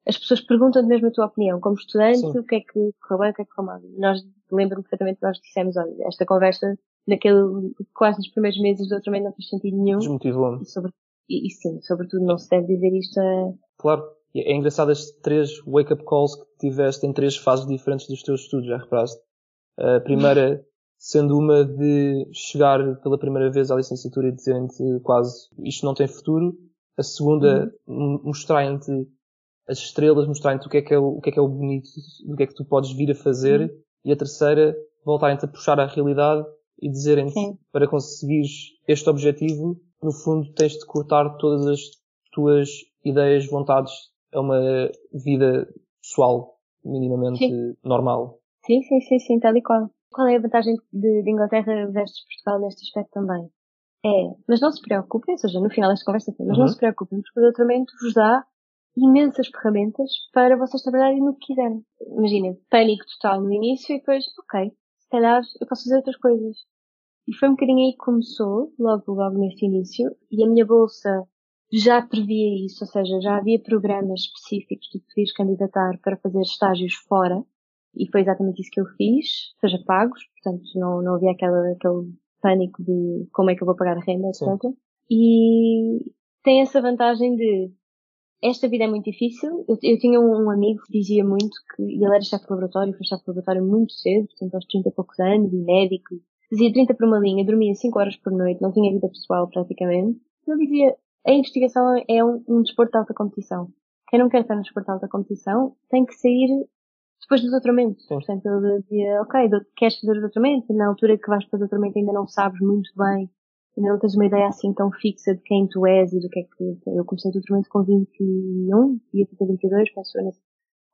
as pessoas perguntam mesmo a tua opinião. Como estudante, Sim. o que é que correu bem, o que é que correu mal. Nós, lembro-me perfeitamente que nós dissemos, olha, esta conversa, naquele, quase nos primeiros meses do doutoramento não fez sentido nenhum.
Desmotivou-me.
E, sobre, e, e, sim, sobretudo não se deve dizer isto a...
Claro. É engraçado as três wake-up calls que tiveste em três fases diferentes dos teus estudos, já reparaste? A primeira sendo uma de chegar pela primeira vez à licenciatura e dizer-te quase isto não tem futuro, a segunda uhum. mostrarem-te as estrelas, mostrarem-te o que é que é o, o que é que é o bonito, o que é que tu podes vir a fazer, uhum. e a terceira voltarem-te a puxar à realidade e dizerem-te para conseguires este objetivo, no fundo tens de cortar todas as tuas ideias, vontades a uma vida pessoal minimamente sim. normal.
Sim, sim, sim, sim, tal e qual. Qual é a vantagem de, de Inglaterra versus Portugal neste aspecto também? É, mas não se preocupem, ou seja, no final desta conversa, mas uhum. não se preocupem, porque o doutoramento vos dá imensas ferramentas para vocês trabalharem no que quiserem. Imaginem, pânico total no início e depois, ok, se calhar eu posso fazer outras coisas. E foi um bocadinho aí que começou, logo, logo nesse início, e a minha bolsa já previa isso, ou seja, já havia programas específicos que podias candidatar para fazer estágios fora, e foi exatamente isso que eu fiz, seja pagos, portanto não, não havia aquela, aquele pânico de como é que eu vou pagar a renda, etc. Sim. E tem essa vantagem de esta vida é muito difícil. Eu, eu tinha um, um, amigo que dizia muito que ele era chefe de laboratório, foi chefe de laboratório muito cedo, portanto aos 30 e poucos anos, e médico. Dizia 30 por uma linha, dormia 5 horas por noite, não tinha vida pessoal praticamente. Ele dizia, a investigação é um, um desporto de alta competição. Quem não quer estar no desporto de alta competição tem que sair depois do doutoramento. Sim. Portanto, ele dizia, ok, queres fazer o doutoramento? Na altura que vais para o doutoramento ainda não sabes muito bem ainda não tens uma ideia assim tão fixa de quem tu és e do que é que. Eu comecei o doutoramento com 21, ia fazer 22, penso eu,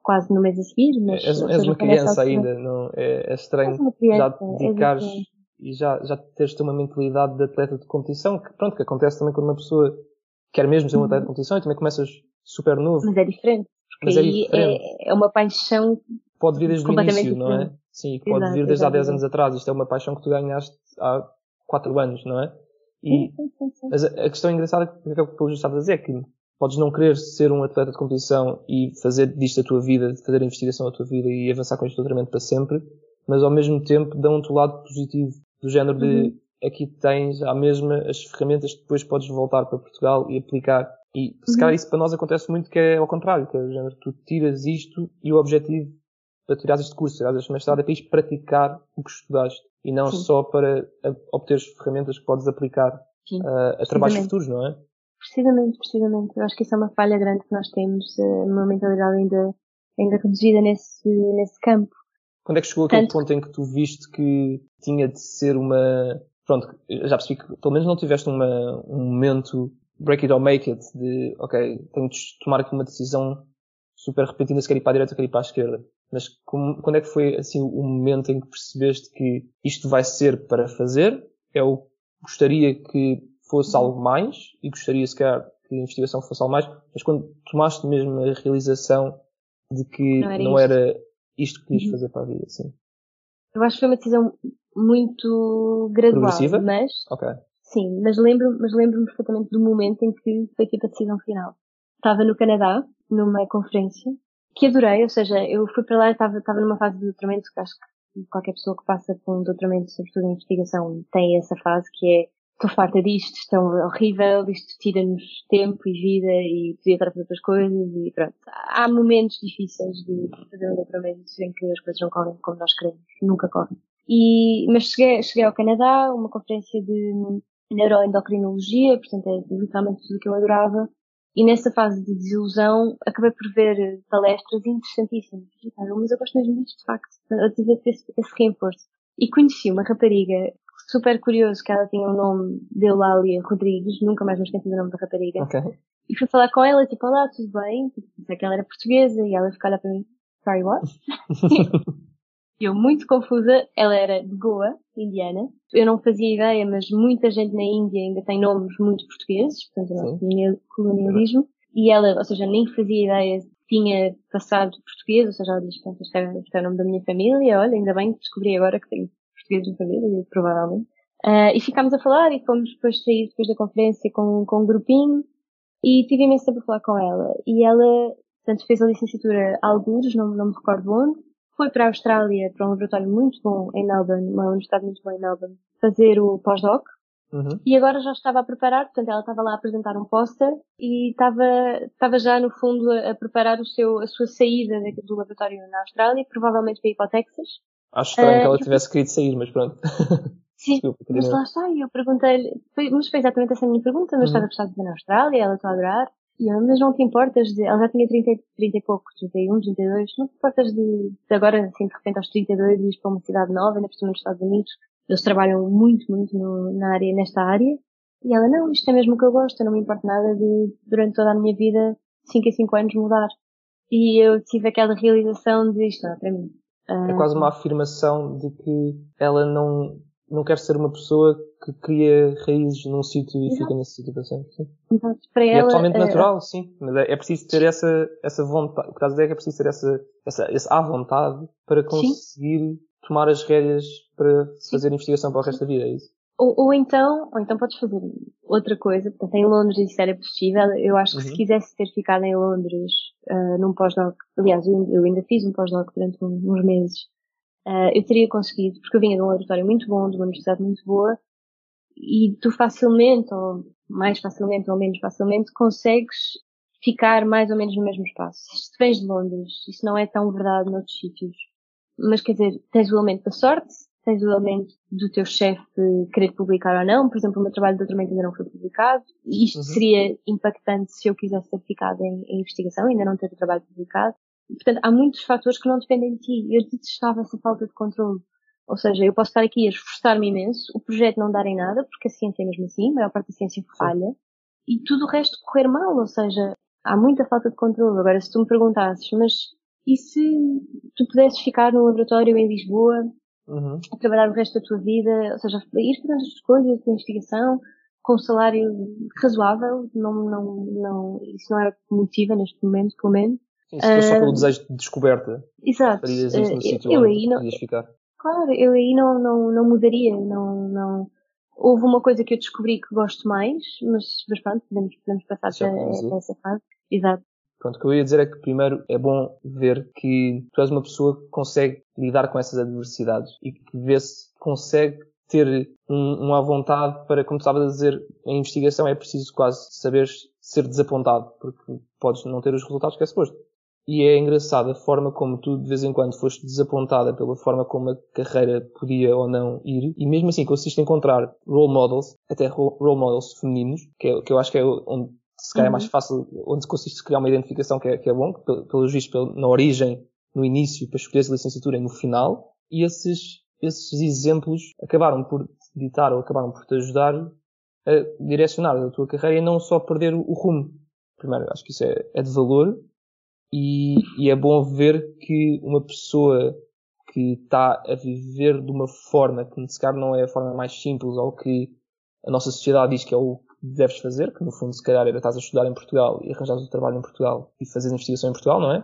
quase no mês a seguir. Mas,
és, és uma criança ainda, não, é, é estranho criança, já te dedicares e já, já teres uma mentalidade de atleta de competição, que pronto, que acontece também quando uma pessoa quer mesmo ser um atleta de uhum. competição e também começas super novo.
Mas é diferente. Porque Mas é, diferente. é, é uma paixão.
Pode vir desde o início, diferente. não é? Sim, pode Exato, vir desde há 10 anos atrás. Isto é uma paixão que tu ganhaste há 4 anos, não é? E, mas a, questão engraçada que, que eu estava a dizer é que podes não querer ser um atleta de competição e fazer disto a tua vida, fazer a investigação a tua vida e avançar com este doutoramento para sempre, mas ao mesmo tempo dão-te o lado positivo, do género de uhum. Aqui tens à mesma as ferramentas que depois podes voltar para Portugal e aplicar. E se uhum. calhar isso para nós acontece muito que é ao contrário, que é o género, tu tiras isto e o objetivo para tirar este curso, tirar este mestrado é para praticar o que estudaste e não Sim. só para obter ferramentas que podes aplicar uh, a trabalhos futuros, não é?
Precisamente, precisamente. Eu acho que isso é uma falha grande que nós temos, uh, uma mentalidade ainda, ainda reduzida nesse, nesse campo.
Quando é que chegou aquele Tanto... ponto em que tu viste que tinha de ser uma, pronto, já percebi que pelo menos não tiveste uma, um momento break it or make it, de, ok, tenho de tomar aqui uma decisão super repentina se quer ir para a direita ou quer ir para a esquerda. Mas como, quando é que foi assim o momento em que percebeste que isto vai ser para fazer? Eu gostaria que fosse algo mais e gostaria se calhar que a investigação fosse algo mais, mas quando tomaste mesmo a realização de que não era, não isto. era isto que querias uhum. fazer para a vida, sim.
Eu acho que foi uma decisão muito gradual, mas
okay.
sim, mas lembro, mas lembro-me perfeitamente do momento em que foi tipo a decisão final. Estava no Canadá, numa conferência, que adorei, ou seja, eu fui para lá e estava, estava numa fase de doutoramento que acho que qualquer pessoa que passa por um doutoramento, sobretudo em investigação, tem essa fase que é estou farta disto, isto é horrível, isto tira-nos tempo e vida e podia estar a fazer outras coisas e pronto. Há momentos difíceis de fazer um doutoramento em que as coisas não correm como nós queremos, nunca correm. E, mas cheguei, cheguei ao Canadá, uma conferência de neuroendocrinologia, portanto é literalmente tudo o que eu adorava, e nessa fase de desilusão, acabei por ver palestras interessantíssimas. Mas eu gosto mesmo disto, de facto, a dizer esse, esse reforço. E conheci uma rapariga super curioso que ela tinha o nome de Eulália Rodrigues, nunca mais me esqueci do nome da rapariga.
Okay.
E fui falar com ela, tipo, olá, tudo bem? Tipo, pensei que ela era portuguesa e ela ficou lá para mim, sorry, what? eu muito confusa, ela era de Goa, indiana. Eu não fazia ideia, mas muita gente na Índia ainda tem nomes muito portugueses, portanto, nosso colonialismo. E ela, ou seja, nem fazia ideia tinha passado português, ou seja, ela diz, portanto, este é, este é o nome da minha família, olha, ainda bem que descobri agora que tenho português na família, provavelmente. Uh, e ficámos a falar e fomos depois sair depois da conferência com, com um grupinho e tive imenso tempo a falar com ela. E ela, portanto, fez a licenciatura a alguns, não, não me recordo onde, foi para a Austrália, para um laboratório muito bom em Melbourne, uma universidade muito boa em Melbourne, fazer o pós-doc. Uhum. E agora já estava a preparar, portanto ela estava lá a apresentar um póster e estava, estava já no fundo a, preparar o seu, a sua saída do laboratório na Austrália, provavelmente para ir para o Texas.
Acho estranho uh, que ela tivesse querido sair, mas pronto.
Sim, Desculpa, mas lá está, e eu perguntei-lhe, mas foi exatamente essa a minha pergunta, mas uhum. estás a gostar de viver na Austrália, ela está a adorar. E eu, mas não te importas de, ela já tinha 30, 30 e pouco, 31, 32, não te importas de, de agora, assim, de repente aos 32 ir para uma cidade nova, ainda por cima nos Estados Unidos. Eles trabalham muito, muito no, na área, nesta área. E ela, não, isto é mesmo o que eu gosto, eu não me importo nada de, durante toda a minha vida, 5 a 5 anos mudar. E eu tive aquela realização de isto não é para mim.
É quase uma afirmação de que ela não, não quer ser uma pessoa que cria raízes num sítio e fica para sempre. Sim.
Exato. Para
e
ela,
é totalmente é... natural, sim. Mas é, é, preciso ter essa, essa vontade. O que estás a dizer é que é preciso ter essa, essa, essa à vontade para conseguir sim. tomar as rédeas para sim. fazer investigação para o resto da vida, é isso?
Ou, ou, então, ou então podes fazer outra coisa. Portanto, em Londres isso era possível. Eu acho que uhum. se quisesse ter ficado em Londres uh, num pós-doc, aliás, eu, eu, ainda fiz um pós-doc durante uns meses, uh, eu teria conseguido, porque eu vinha de um laboratório muito bom, de uma universidade muito boa, e tu facilmente, ou mais facilmente ou menos facilmente, consegues ficar mais ou menos no mesmo espaço. Se vens de Londres, isso não é tão verdade noutros sítios. Mas quer dizer, tens o elemento da sorte, tens o elemento do teu chefe querer publicar ou não. Por exemplo, o meu trabalho de doutoramento ainda não foi publicado. E isto uhum. seria impactante se eu quisesse ter ficado em, em investigação, ainda não ter o trabalho publicado. Portanto, há muitos fatores que não dependem de ti. Eu detestava essa falta de controle. Ou seja, eu posso estar aqui a esforçar-me imenso, o projeto não dar em nada, porque a ciência é mesmo assim, a maior parte da ciência falha, e tudo o resto correr mal, ou seja, há muita falta de controle. Agora, se tu me perguntasses, mas e se tu pudesses ficar no laboratório em Lisboa uhum. a trabalhar o resto da tua vida, ou seja, ir fazendo as coisas de investigação com um salário razoável, não, não, não, isso não era motiva neste momento, pelo menos.
Sim, se fosse uh, só pelo desejo de descoberta.
Exato. Farias isso no uh, sítio eu onde não, ficar. Claro, eu aí não, não, não mudaria, não, não, houve uma coisa que eu descobri que gosto mais, mas, mas pronto, podemos, podemos passar a, essa fase. Exato.
Pronto, o que eu ia dizer é que primeiro é bom ver que tu és uma pessoa que consegue lidar com essas adversidades e que vê-se consegue ter um, uma vontade para, como estavas a dizer, a investigação é preciso quase saber ser desapontado, porque podes não ter os resultados que é suposto. E é engraçado a forma como tu de vez em quando foste desapontada pela forma como a carreira podia ou não ir, e mesmo assim conseguiste encontrar role models, até role models femininos, que, é, que eu acho que é onde se calhar é mais uhum. fácil, onde conseguiste criar uma identificação que é, que é bom, pelos vistos na origem, no início, para escolher a licenciatura e no final, e esses, esses exemplos acabaram por te ditar ou acabaram por te ajudar a direcionar a tua carreira e não só perder o rumo. Primeiro, acho que isso é, é de valor e, e é bom ver que uma pessoa que está a viver de uma forma que se calhar não é a forma mais simples ou que a nossa sociedade diz que é o que deves fazer, que no fundo se calhar era estás a estudar em Portugal e arranjares o trabalho em Portugal e fazer investigação em Portugal, não é?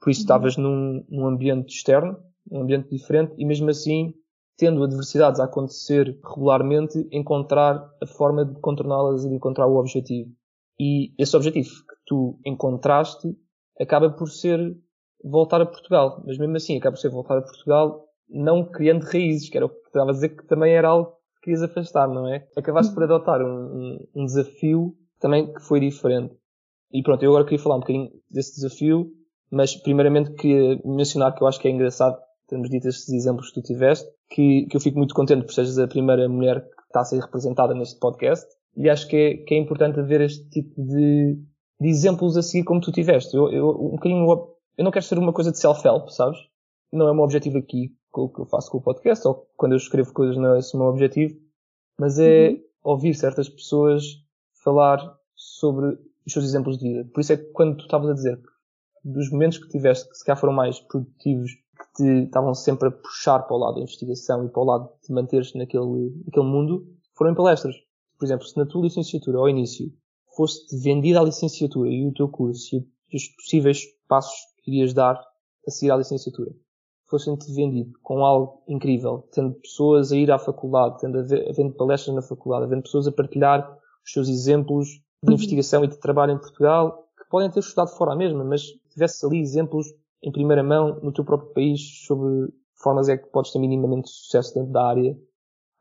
Por isso uhum. estavas num, num ambiente externo, um ambiente diferente e mesmo assim, tendo adversidades a acontecer regularmente, encontrar a forma de contorná-las e de encontrar o objetivo. E esse objetivo que tu encontraste acaba por ser voltar a Portugal. Mas mesmo assim, acaba por ser voltar a Portugal não criando raízes, que era o que estava a dizer que também era algo que querias afastar, não é? Acabaste por adotar um, um, desafio também que foi diferente. E pronto, eu agora queria falar um bocadinho desse desafio, mas primeiramente queria mencionar que eu acho que é engraçado termos dito estes exemplos que tu tiveste, que, que eu fico muito contente por seres a primeira mulher que está a ser representada neste podcast, e acho que é, que é importante haver este tipo de, de exemplos a seguir como tu tiveste. Eu, eu, um bocadinho, eu não quero ser uma coisa de self-help, sabes? Não é o meu objetivo aqui, o que eu faço com o podcast, ou quando eu escrevo coisas não é esse o meu objetivo, mas é uhum. ouvir certas pessoas falar sobre os seus exemplos de vida. Por isso é que quando tu estavas a dizer dos momentos que tiveste que se calhar foram mais produtivos, que te estavam sempre a puxar para o lado da investigação e para o lado de manteres naquele, naquele mundo, foram em palestras. Por exemplo, se na tua licenciatura, ao início, fosse vendida a licenciatura e o teu curso e os possíveis passos que irias dar a seguir à licenciatura fossem-te vendido com algo incrível, tendo pessoas a ir à faculdade, tendo havendo palestras na faculdade, havendo pessoas a partilhar os seus exemplos de uhum. investigação e de trabalho em Portugal, que podem ter estudado fora mesmo, mas tivesse ali exemplos em primeira mão no teu próprio país sobre formas é que podes ter minimamente sucesso dentro da área.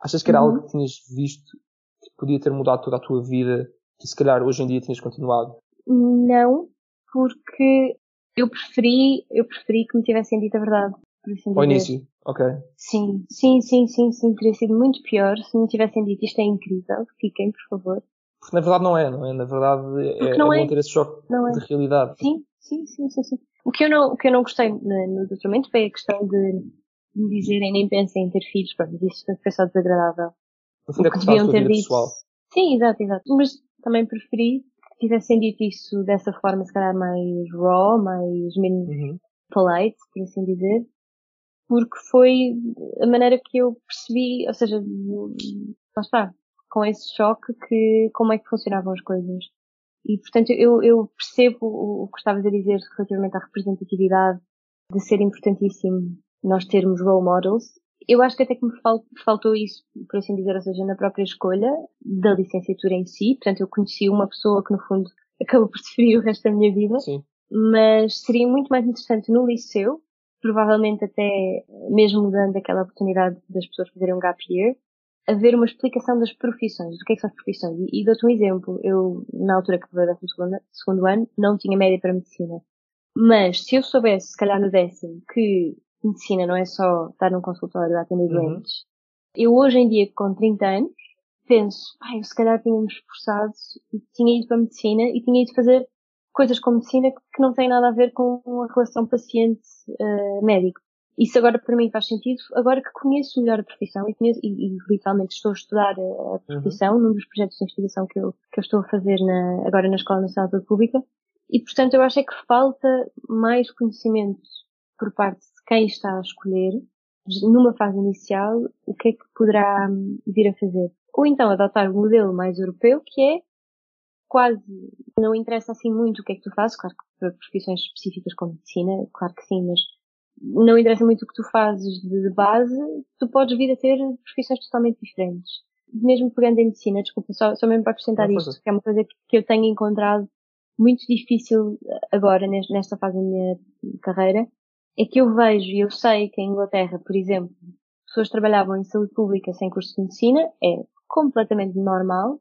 Achas que era uhum. algo que tinhas visto que podia ter mudado toda a tua vida e se calhar hoje em dia tinhas continuado?
Não, porque eu preferi, eu preferi que me tivessem dito a verdade.
Assim Ao início, ok.
Sim, sim, sim, sim, sim, teria sido muito pior se me tivessem dito isto é incrível, fiquem, por favor.
Porque na verdade não é, não é? Na verdade é, não é, é ter esse choque não é. de realidade.
Sim, sim, sim, sim, sim. O que eu não, o que eu não gostei no, no doutoramento foi a questão de me dizerem nem pensem em ter filhos, pronto, isso foi só desagradável.
No fundo é que deviam ter dito. Pessoal.
Sim, exato, exato. Mas também preferi que tivessem dito isso dessa forma, se calhar mais raw, mais menos uhum. polite, por assim dizer, porque foi a maneira que eu percebi, ou seja, lá está, com esse choque que como é que funcionavam as coisas. E portanto eu, eu percebo o, o que estavas a dizer relativamente à representatividade de ser importantíssimo nós termos role models eu acho que até que me faltou isso, por assim dizer, ou seja, na própria escolha da licenciatura em si. Portanto, eu conheci uma pessoa que, no fundo, acabou por definir o resto da minha vida.
Sim.
Mas seria muito mais interessante no liceu, provavelmente até mesmo dando aquela oportunidade das pessoas fazerem um gap year, haver uma explicação das profissões, do que é que são as profissões. E, e dou-te um exemplo. Eu, na altura que acabei o segundo, segundo ano, não tinha média para medicina. Mas se eu soubesse, se calhar no décimo, que medicina não é só estar num consultório a atender uhum. doentes, eu hoje em dia, com 30 anos, penso, pai, eu se calhar tinha-me esforçado, tinha ido para a medicina e tinha ido fazer coisas com medicina que não têm nada a ver com a relação paciente-médico. Uh, isso agora para mim faz sentido, agora que conheço melhor a profissão e, conheço, e, e literalmente estou a estudar a, a profissão uhum. num dos projetos de investigação que eu, que eu estou a fazer na, agora na Escola Nacional de Saúde Pública. E portanto eu acho é que falta mais conhecimento por parte quem está a escolher, numa fase inicial, o que é que poderá hum, vir a fazer. Ou então adotar um modelo mais europeu, que é quase, não interessa assim muito o que é que tu fazes, claro que para profissões específicas como medicina, claro que sim, mas não interessa muito o que tu fazes de base, tu podes vir a ter profissões totalmente diferentes. Mesmo pegando em medicina, desculpa, só, só mesmo para acrescentar isto, que é uma coisa que eu tenho encontrado muito difícil agora, nesta fase da minha carreira, é que eu vejo e eu sei que em Inglaterra, por exemplo, pessoas trabalhavam em saúde pública sem curso de medicina, é completamente normal.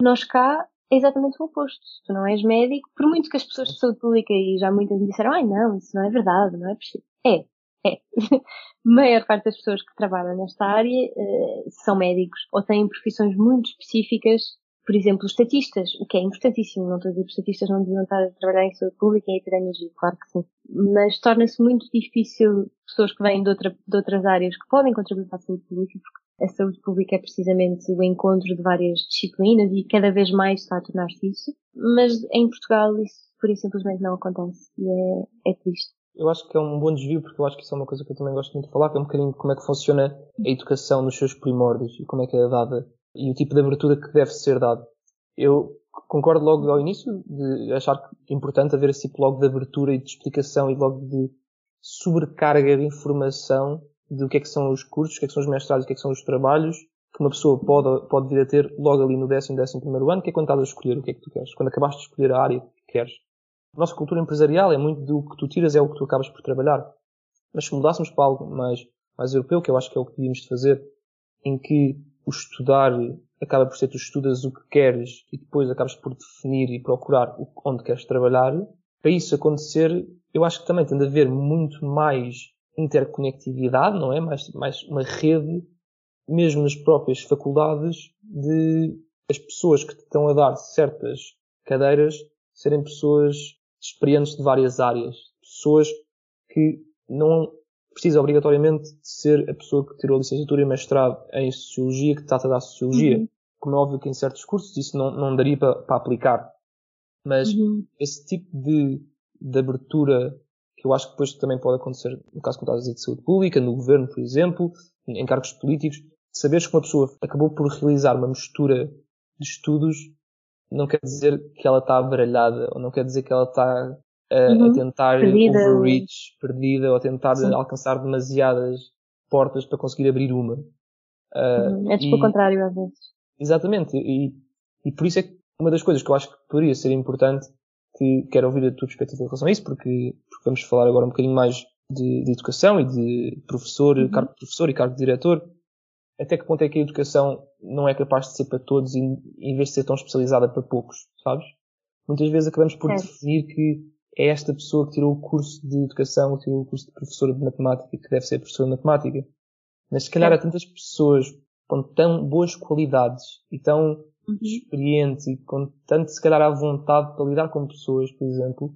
Nós cá é exatamente o oposto. Tu não és médico, por muito que as pessoas de saúde pública e já muitas me disseram, ai não, isso não é verdade, não é possível. É, é. a maior parte das pessoas que trabalham nesta área uh, são médicos ou têm profissões muito específicas, por exemplo, estatistas, o que é importantíssimo. Não estou a dizer que os estatistas não deviam estar a trabalhar em saúde pública e em epidemiologia, claro que sim. Mas torna-se muito difícil pessoas que vêm de, outra, de outras áreas que podem contribuir para a saúde pública, porque a saúde pública é precisamente o encontro de várias disciplinas e cada vez mais está a tornar-se isso. Mas em Portugal isso por isso simplesmente não acontece e é, é triste
eu acho que é um bom desvio, porque eu acho que isso é uma coisa que eu também gosto muito de falar, que é um bocadinho como é que funciona a educação nos seus primórdios e como é que é dada e o tipo de abertura que deve ser dado. Eu concordo logo ao início de achar é importante haver esse tipo logo de abertura e de explicação e logo de sobrecarga de informação do que é que são os cursos, o que é que são os mestrados, o que é que são os trabalhos que uma pessoa pode, pode vir a ter logo ali no décimo, décimo primeiro ano, que é quando estás a escolher o que é que tu queres, quando acabaste de escolher a área que queres. A nossa cultura empresarial é muito do que tu tiras é o que tu acabas por trabalhar. Mas se mudássemos para algo mais, mais europeu, que eu acho que é o que devíamos de fazer, em que o estudar acaba por ser tu estudas o que queres e depois acabas por definir e procurar onde queres trabalhar, para isso acontecer, eu acho que também tem de haver muito mais interconectividade, não é? Mais, mais uma rede, mesmo nas próprias faculdades, de as pessoas que te estão a dar certas cadeiras serem pessoas experientes de várias áreas. Pessoas que não precisa obrigatoriamente de ser a pessoa que tirou a licenciatura e mestrado em Sociologia, que trata da Sociologia. Uhum. Como é óbvio que em certos cursos isso não, não daria para, para aplicar. Mas uhum. esse tipo de, de abertura que eu acho que depois também pode acontecer no caso que estás a dizer de saúde pública, no governo, por exemplo, em cargos políticos, saberes que uma pessoa acabou por realizar uma mistura de estudos não quer dizer que ela está baralhada, ou não quer dizer que ela está uh, uhum. a tentar perdida. overreach, perdida, ou a tentar Sim. alcançar demasiadas portas para conseguir abrir uma.
Uh, é tipo o contrário às vezes.
Exatamente, e, e por isso é que uma das coisas que eu acho que poderia ser importante, que quero ouvir a tua perspectiva em relação a isso, porque, porque vamos falar agora um bocadinho mais de, de educação e de professor, uhum. cargo de professor e cargo de diretor, até que ponto é que a educação não é capaz de ser para todos e, em vez de ser tão especializada para poucos, sabes? Muitas vezes acabamos por é. definir que é esta pessoa que tirou o curso de educação, que tirou o curso de professora de matemática, que deve ser professora de matemática. Mas se calhar é. há tantas pessoas com tão boas qualidades e tão uhum. experientes e com tanto, se calhar, à vontade para lidar com pessoas, por exemplo,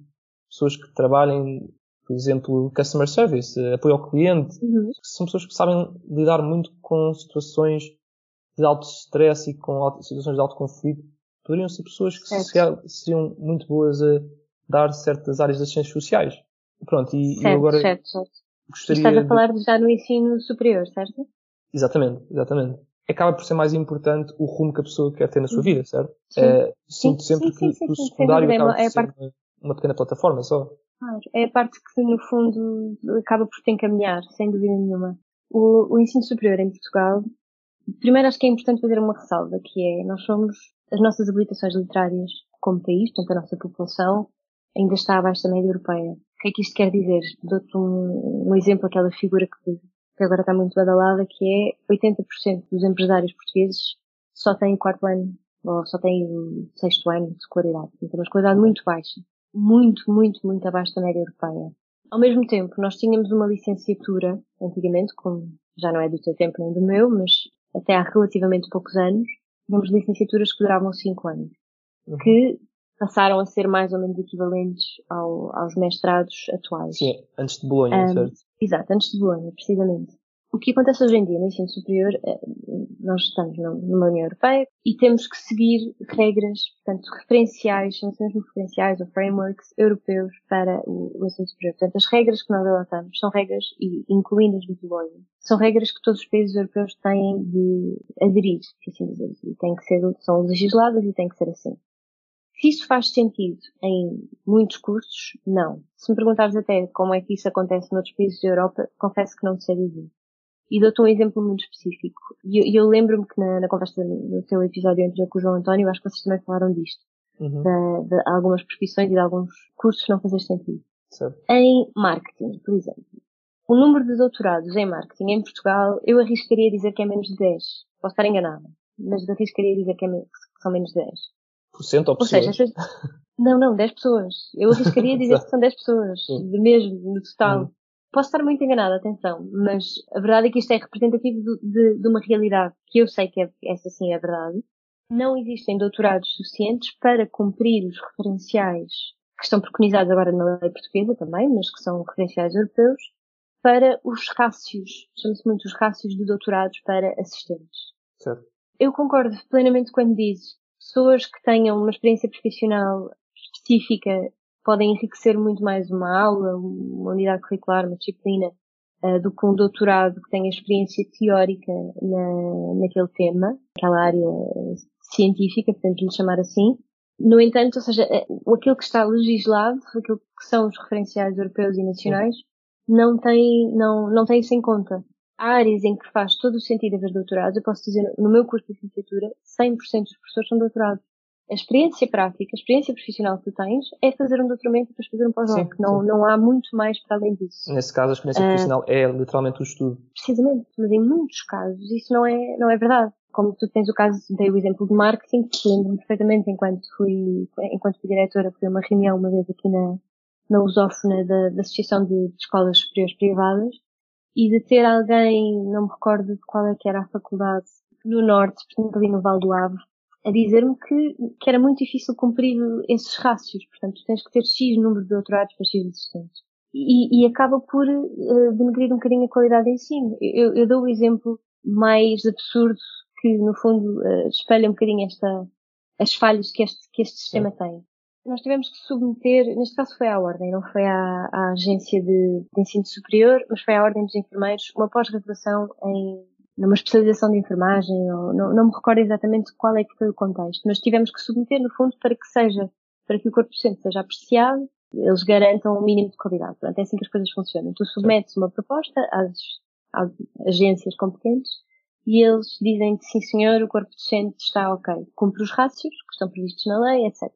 pessoas que trabalhem por exemplo, customer service, apoio ao cliente. Uhum. São pessoas que sabem lidar muito com situações de alto stress e com situações de alto conflito. Poderiam ser pessoas que certo. seriam muito boas a dar certas áreas das ciências sociais. Pronto, e
certo,
agora
certo, certo. gostaria. Estás a falar de... já no ensino superior, certo?
Exatamente, exatamente. Acaba por ser mais importante o rumo que a pessoa quer ter na sua uhum. vida, certo? Sim. É, sinto sim, sempre sim, que o secundário acaba por é ser parte... uma, uma pequena plataforma só.
Claro, é a parte que no fundo acaba por te encaminhar, sem dúvida nenhuma. o, o ensino superior em Portugal, primeiro acho que é importante fazer uma ressalva, que é, nós somos, as nossas habilitações literárias como país, portanto a nossa população, ainda está abaixo da média europeia. O que é que isto quer dizer? Dou-te um, um exemplo, aquela figura que, que agora está muito badalada, que é 80% dos empresários portugueses só têm quarto ano, ou só têm sexto ano de escolaridade. Então uma escolaridade muito baixa. Muito, muito, muito abaixo da média europeia. Ao mesmo tempo, nós tínhamos uma licenciatura, antigamente, como já não é do teu tempo nem do meu, mas até há relativamente poucos anos, tínhamos licenciaturas que duravam 5 anos. Uhum. Que passaram a ser mais ou menos equivalentes ao, aos mestrados atuais.
Sim, antes de Bolonha, um, certo?
Exato, antes de Bolonha, precisamente. O que acontece hoje em dia no ensino superior, eh, nós estamos numa União Europeia e temos que seguir regras, portanto, referenciais, são mesmo referenciais ou frameworks europeus para o, ensino superior. Portanto, as regras que nós adotamos são regras, incluindo as de Bolonha, são regras que todos os países europeus têm de aderir, por assim dizer. E têm que ser, são legisladas e têm que ser assim. Se isso faz sentido em muitos cursos, não. Se me perguntares até como é que isso acontece noutros países da Europa, confesso que não sei dizer. E dou-te um exemplo muito específico. E eu, eu lembro-me que na, na, conversa do teu episódio anterior com o João António, acho que vocês também falaram disto. Uhum. De, de, algumas profissões e de alguns cursos não fazer sentido.
Certo.
Em marketing, por exemplo. O número de doutorados em marketing em Portugal, eu arriscaria dizer que é menos de 10. Posso estar enganada, mas arriscaria dizer que, é menos, que são menos de 10.
Por cento ou
Ou seja, não, não, 10 pessoas. Eu arriscaria dizer que são 10 pessoas, de mesmo, no total. Uhum. Posso estar muito enganada, atenção, mas a verdade é que isto é representativo de, de, de uma realidade que eu sei que é, essa sim é a verdade. Não existem doutorados suficientes para cumprir os referenciais que estão preconizados agora na lei portuguesa também, mas que são referenciais europeus, para os rácios, chama-se muito os rácios de doutorados para assistentes.
Certo.
Eu concordo plenamente quando dizes pessoas que tenham uma experiência profissional específica podem enriquecer muito mais uma aula, uma unidade curricular, uma disciplina, uh, do que um doutorado que tenha experiência teórica na, naquele tema, aquela área científica, portanto lhe chamar assim. No entanto, ou seja, eh, aquilo que está legislado, aquilo que são os referenciais europeus e nacionais, não tem, não, não tem isso em conta. Áreas em que faz todo o sentido haver doutorados. Eu posso dizer, no meu curso de licenciatura, 100% dos professores são doutorados a experiência prática, a experiência profissional que tu tens é fazer um doutoramento e depois fazer um pós-doc. Não, não há muito mais para além disso.
Nesse caso, a experiência uh, profissional é literalmente o estudo.
Precisamente, mas em muitos casos isso não é, não é verdade. Como tu tens o caso, dei o exemplo de marketing, que lembro-me perfeitamente enquanto fui, enquanto fui diretora, fui a uma reunião uma vez aqui na, na lusófona da, da Associação de, de Escolas Superiores Privadas, e de ter alguém, não me recordo de qual é que era a faculdade, no norte, portanto ali no Val do Ave, a dizer-me que, que era muito difícil cumprir esses rácios. Portanto, tens que ter X número de doutorados para X assistentes. E, e acaba por uh, denegrir um bocadinho a qualidade de ensino. Eu, eu dou o exemplo mais absurdo que, no fundo, uh, espelha um bocadinho esta, as falhas que este, que este sistema Sim. tem. Nós tivemos que submeter, neste caso foi à Ordem, não foi à, à Agência de, de Ensino Superior, mas foi à Ordem dos Enfermeiros, uma pós-graduação em numa especialização de enfermagem, ou não, não me recordo exatamente qual é que foi o contexto, mas tivemos que submeter no fundo para que seja, para que o corpo docente seja apreciado, eles garantam um mínimo de qualidade. Portanto, é assim que as coisas funcionam. Tu submetes uma proposta às, às agências competentes e eles dizem sim senhor, o corpo docente está ok, cumpre os rácios que estão previstos na lei, etc.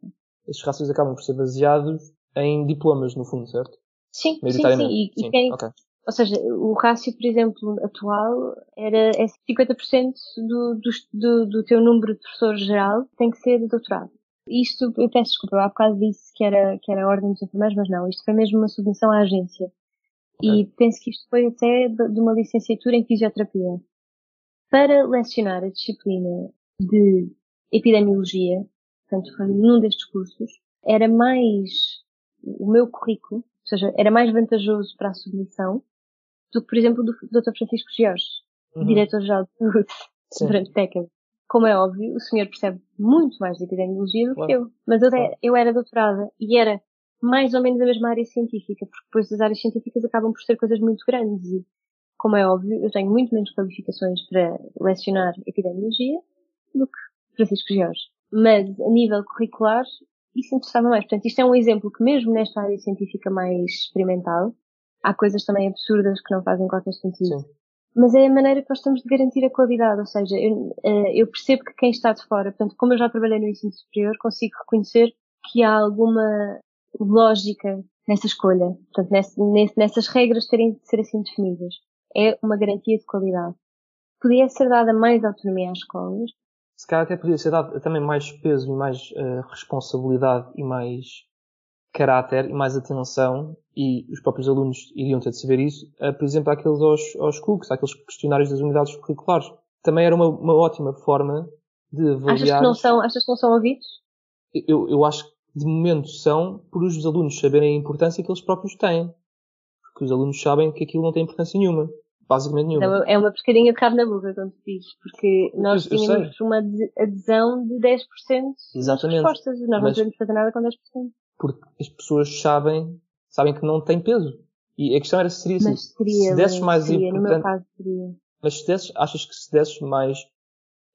Esses rácios acabam por ser baseados em diplomas, no fundo, certo?
Sim, sim, sim. E, sim, e quem, okay. Ou seja, o rácio, por exemplo, atual era é 50% do, do, do, do teu número de professores geral tem que ser doutorado. Isto, eu peço desculpa, eu há bocado disse que era, que era a ordem dos enfermeiros, mas não, isto foi mesmo uma submissão à agência. E penso que isto foi até de uma licenciatura em fisioterapia. Para lecionar a disciplina de epidemiologia, portanto foi num destes cursos, era mais o meu currículo, ou seja, era mais vantajoso para a submissão do que, por exemplo, do Dr. Francisco Jorge, uhum. diretor-geral de saúde durante décadas. Como é óbvio, o senhor percebe muito mais de epidemiologia do claro. que eu. Mas eu, claro. eu era doutorada e era mais ou menos a mesma área científica, porque depois as áreas científicas acabam por ser coisas muito grandes e, como é óbvio, eu tenho muito menos qualificações para lecionar epidemiologia do que Francisco Jorge. Mas, a nível curricular, isso interessava mais. Portanto, isto é um exemplo que mesmo nesta área científica mais experimental, há coisas também absurdas que não fazem qualquer sentido. Sim. mas é a maneira que nós temos de garantir a qualidade, ou seja, eu, eh, eu percebo que quem está de fora, portanto, como eu já trabalhei no ensino superior, consigo reconhecer que há alguma lógica nessa escolha, portanto, nessas regras terem de ser assim definidas. É uma garantia de qualidade. Podia ser dada mais autonomia às escolas.
Se calhar até podia ser dado também mais peso e mais uh, responsabilidade e mais caráter e mais atenção, e os próprios alunos iriam ter de saber isso, uh, por exemplo, àqueles aos, aos cooks, àqueles questionários das unidades curriculares. Também era uma, uma ótima forma de avaliar...
Achas que não são, achas que não são ouvidos?
Eu, eu acho que de momento são por os alunos saberem a importância que eles próprios têm. Porque os alunos sabem que aquilo não tem importância nenhuma. Basicamente nenhuma.
Não, é uma pescadinha de carne na boca, como tu dizes. Porque nós eu, eu tínhamos sei. uma adesão de 10% Exatamente. das respostas. Nós não podemos fazer nada com 10%.
Porque as pessoas sabem, sabem que não tem peso. E a questão era se seria assim.
Mas seria, se desses mais seria, no meu caso seria.
Mas se desses, achas que se desses mais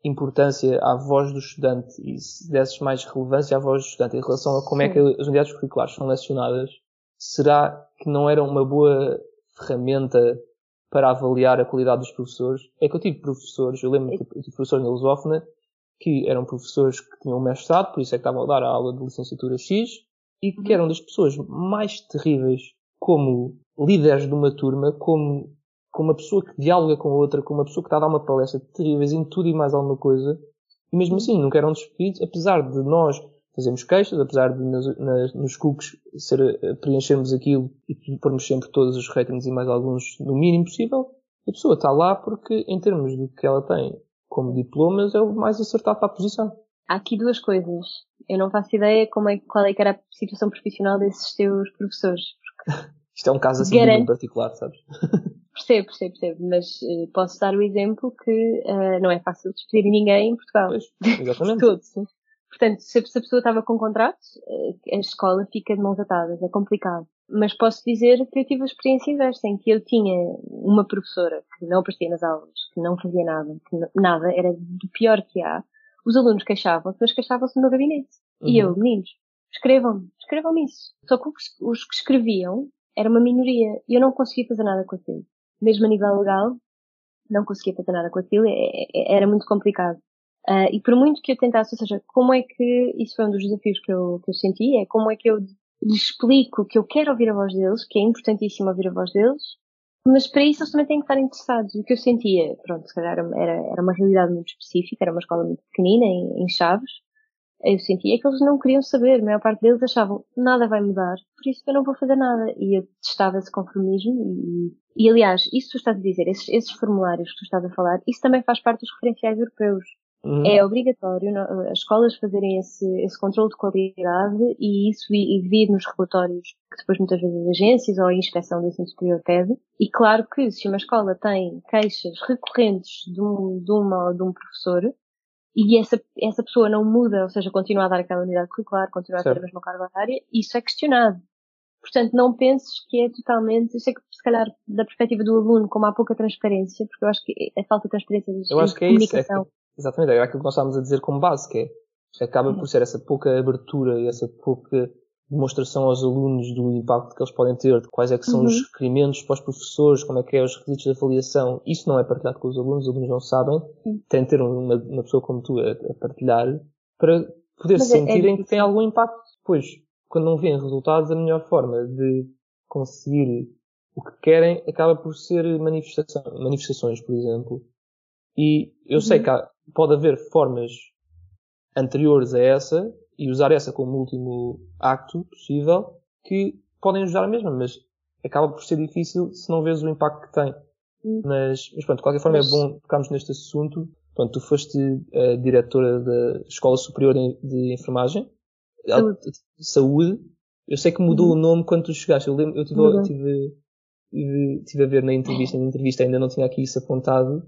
importância à voz do estudante e se desses mais relevância à voz do estudante em relação a como Sim. é que as unidades curriculares são lecionadas, será que não era uma boa ferramenta para avaliar a qualidade dos professores? É que eu tive professores, eu lembro que eu tive professores na Lusófona que eram professores que tinham mestrado, por isso é que estavam a dar a aula de licenciatura X, e que eram das pessoas mais terríveis como líderes de uma turma, como com uma pessoa que dialoga com outra, com uma pessoa que está a dar uma palestra terríveis em tudo e mais alguma coisa, e mesmo assim nunca eram despedidos, apesar de nós fazermos queixas, apesar de nas, nas, nos cookies ser, eh, preenchermos aquilo e pormos sempre todos os ratings e mais alguns no mínimo possível, a pessoa está lá porque, em termos do que ela tem como diplomas, é o mais acertado para a posição.
Há aqui duas coisas. Eu não faço ideia como é, qual é que era a situação profissional desses teus professores.
Isto é um caso assim Garante... particular, sabes?
Percebo, percebo, percebo, mas uh, posso dar o exemplo que uh, não é fácil despedir ninguém em Portugal.
Pois, exatamente.
Todos. Portanto, se a pessoa estava com contrato, uh, a escola fica de mãos atadas, é complicado. Mas posso dizer que eu tive a experiência inversa, em que eu tinha uma professora que não aparecia nas aulas, que não fazia nada, que nada, era do pior que há. Os alunos queixavam-se, mas queixavam-se no meu gabinete. Uhum. E eu, meninos, escrevam-me, escrevam-me isso. Só que os que escreviam era uma minoria e eu não conseguia fazer nada com aquilo mesmo a nível legal, não conseguia fazer nada com aquilo, é, é, era muito complicado. Uh, e por muito que eu tentasse, ou seja, como é que, isso foi um dos desafios que eu, que eu senti, é como é que eu lhes explico que eu quero ouvir a voz deles, que é importantíssimo ouvir a voz deles, mas para isso eles também têm que estar interessados. E o que eu sentia, pronto, se calhar era, era uma realidade muito específica, era uma escola muito pequenina, em, em Chaves, eu sentia que eles não queriam saber, a maior parte deles achavam nada vai mudar, por isso eu não vou fazer nada. E eu testava esse conformismo e, e aliás, isso que tu estás a dizer, esses, esses, formulários que tu estás a falar, isso também faz parte dos referenciais europeus. Uhum. É obrigatório as escolas fazerem esse, esse controle de qualidade e isso e, e vir nos relatórios que depois muitas vezes as agências ou a inspeção do ensino superior pede. E claro que se uma escola tem queixas recorrentes de, um, de uma ou de um professor, e essa, essa pessoa não muda, ou seja, continua a dar aquela unidade curricular, continua certo. a ter a mesma carga horária, isso é questionado. Portanto, não penses que é totalmente, eu sei que se calhar da perspectiva do aluno, como há pouca transparência, porque eu acho que é falta de transparência de
eu acho que
é comunicação.
Isso, é, exatamente, é aquilo que nós estávamos a dizer como base, que é, acaba por ser essa pouca abertura e essa pouca demonstração aos alunos do impacto que eles podem ter, de quais é que são uhum. os requerimentos para os professores, como é que é os requisitos de avaliação. Isso não é partilhado com os alunos, os alunos não sabem. Uhum. Tem de ter uma, uma, pessoa como tu a, a partilhar para poder Mas sentirem é, é que tem algum impacto. Depois, quando não vêem resultados, a melhor forma de conseguir o que querem acaba por ser manifestação, manifestações, por exemplo. E eu uhum. sei que há, pode haver formas anteriores a essa e usar essa como último acto possível que podem ajudar a mesma, mas acaba por ser difícil se não vês o impacto que tem. Hum. Mas, mas pronto, de qualquer forma é mas... é bom tocarmos neste assunto. Pronto, tu foste a diretora da Escola Superior de Enfermagem, Saúde. Saúde. Eu sei que mudou uhum. o nome quando tu chegaste. Eu lembro, eu tive, uhum. tive, tive, tive, a ver na entrevista, na entrevista ainda não tinha aqui isso apontado,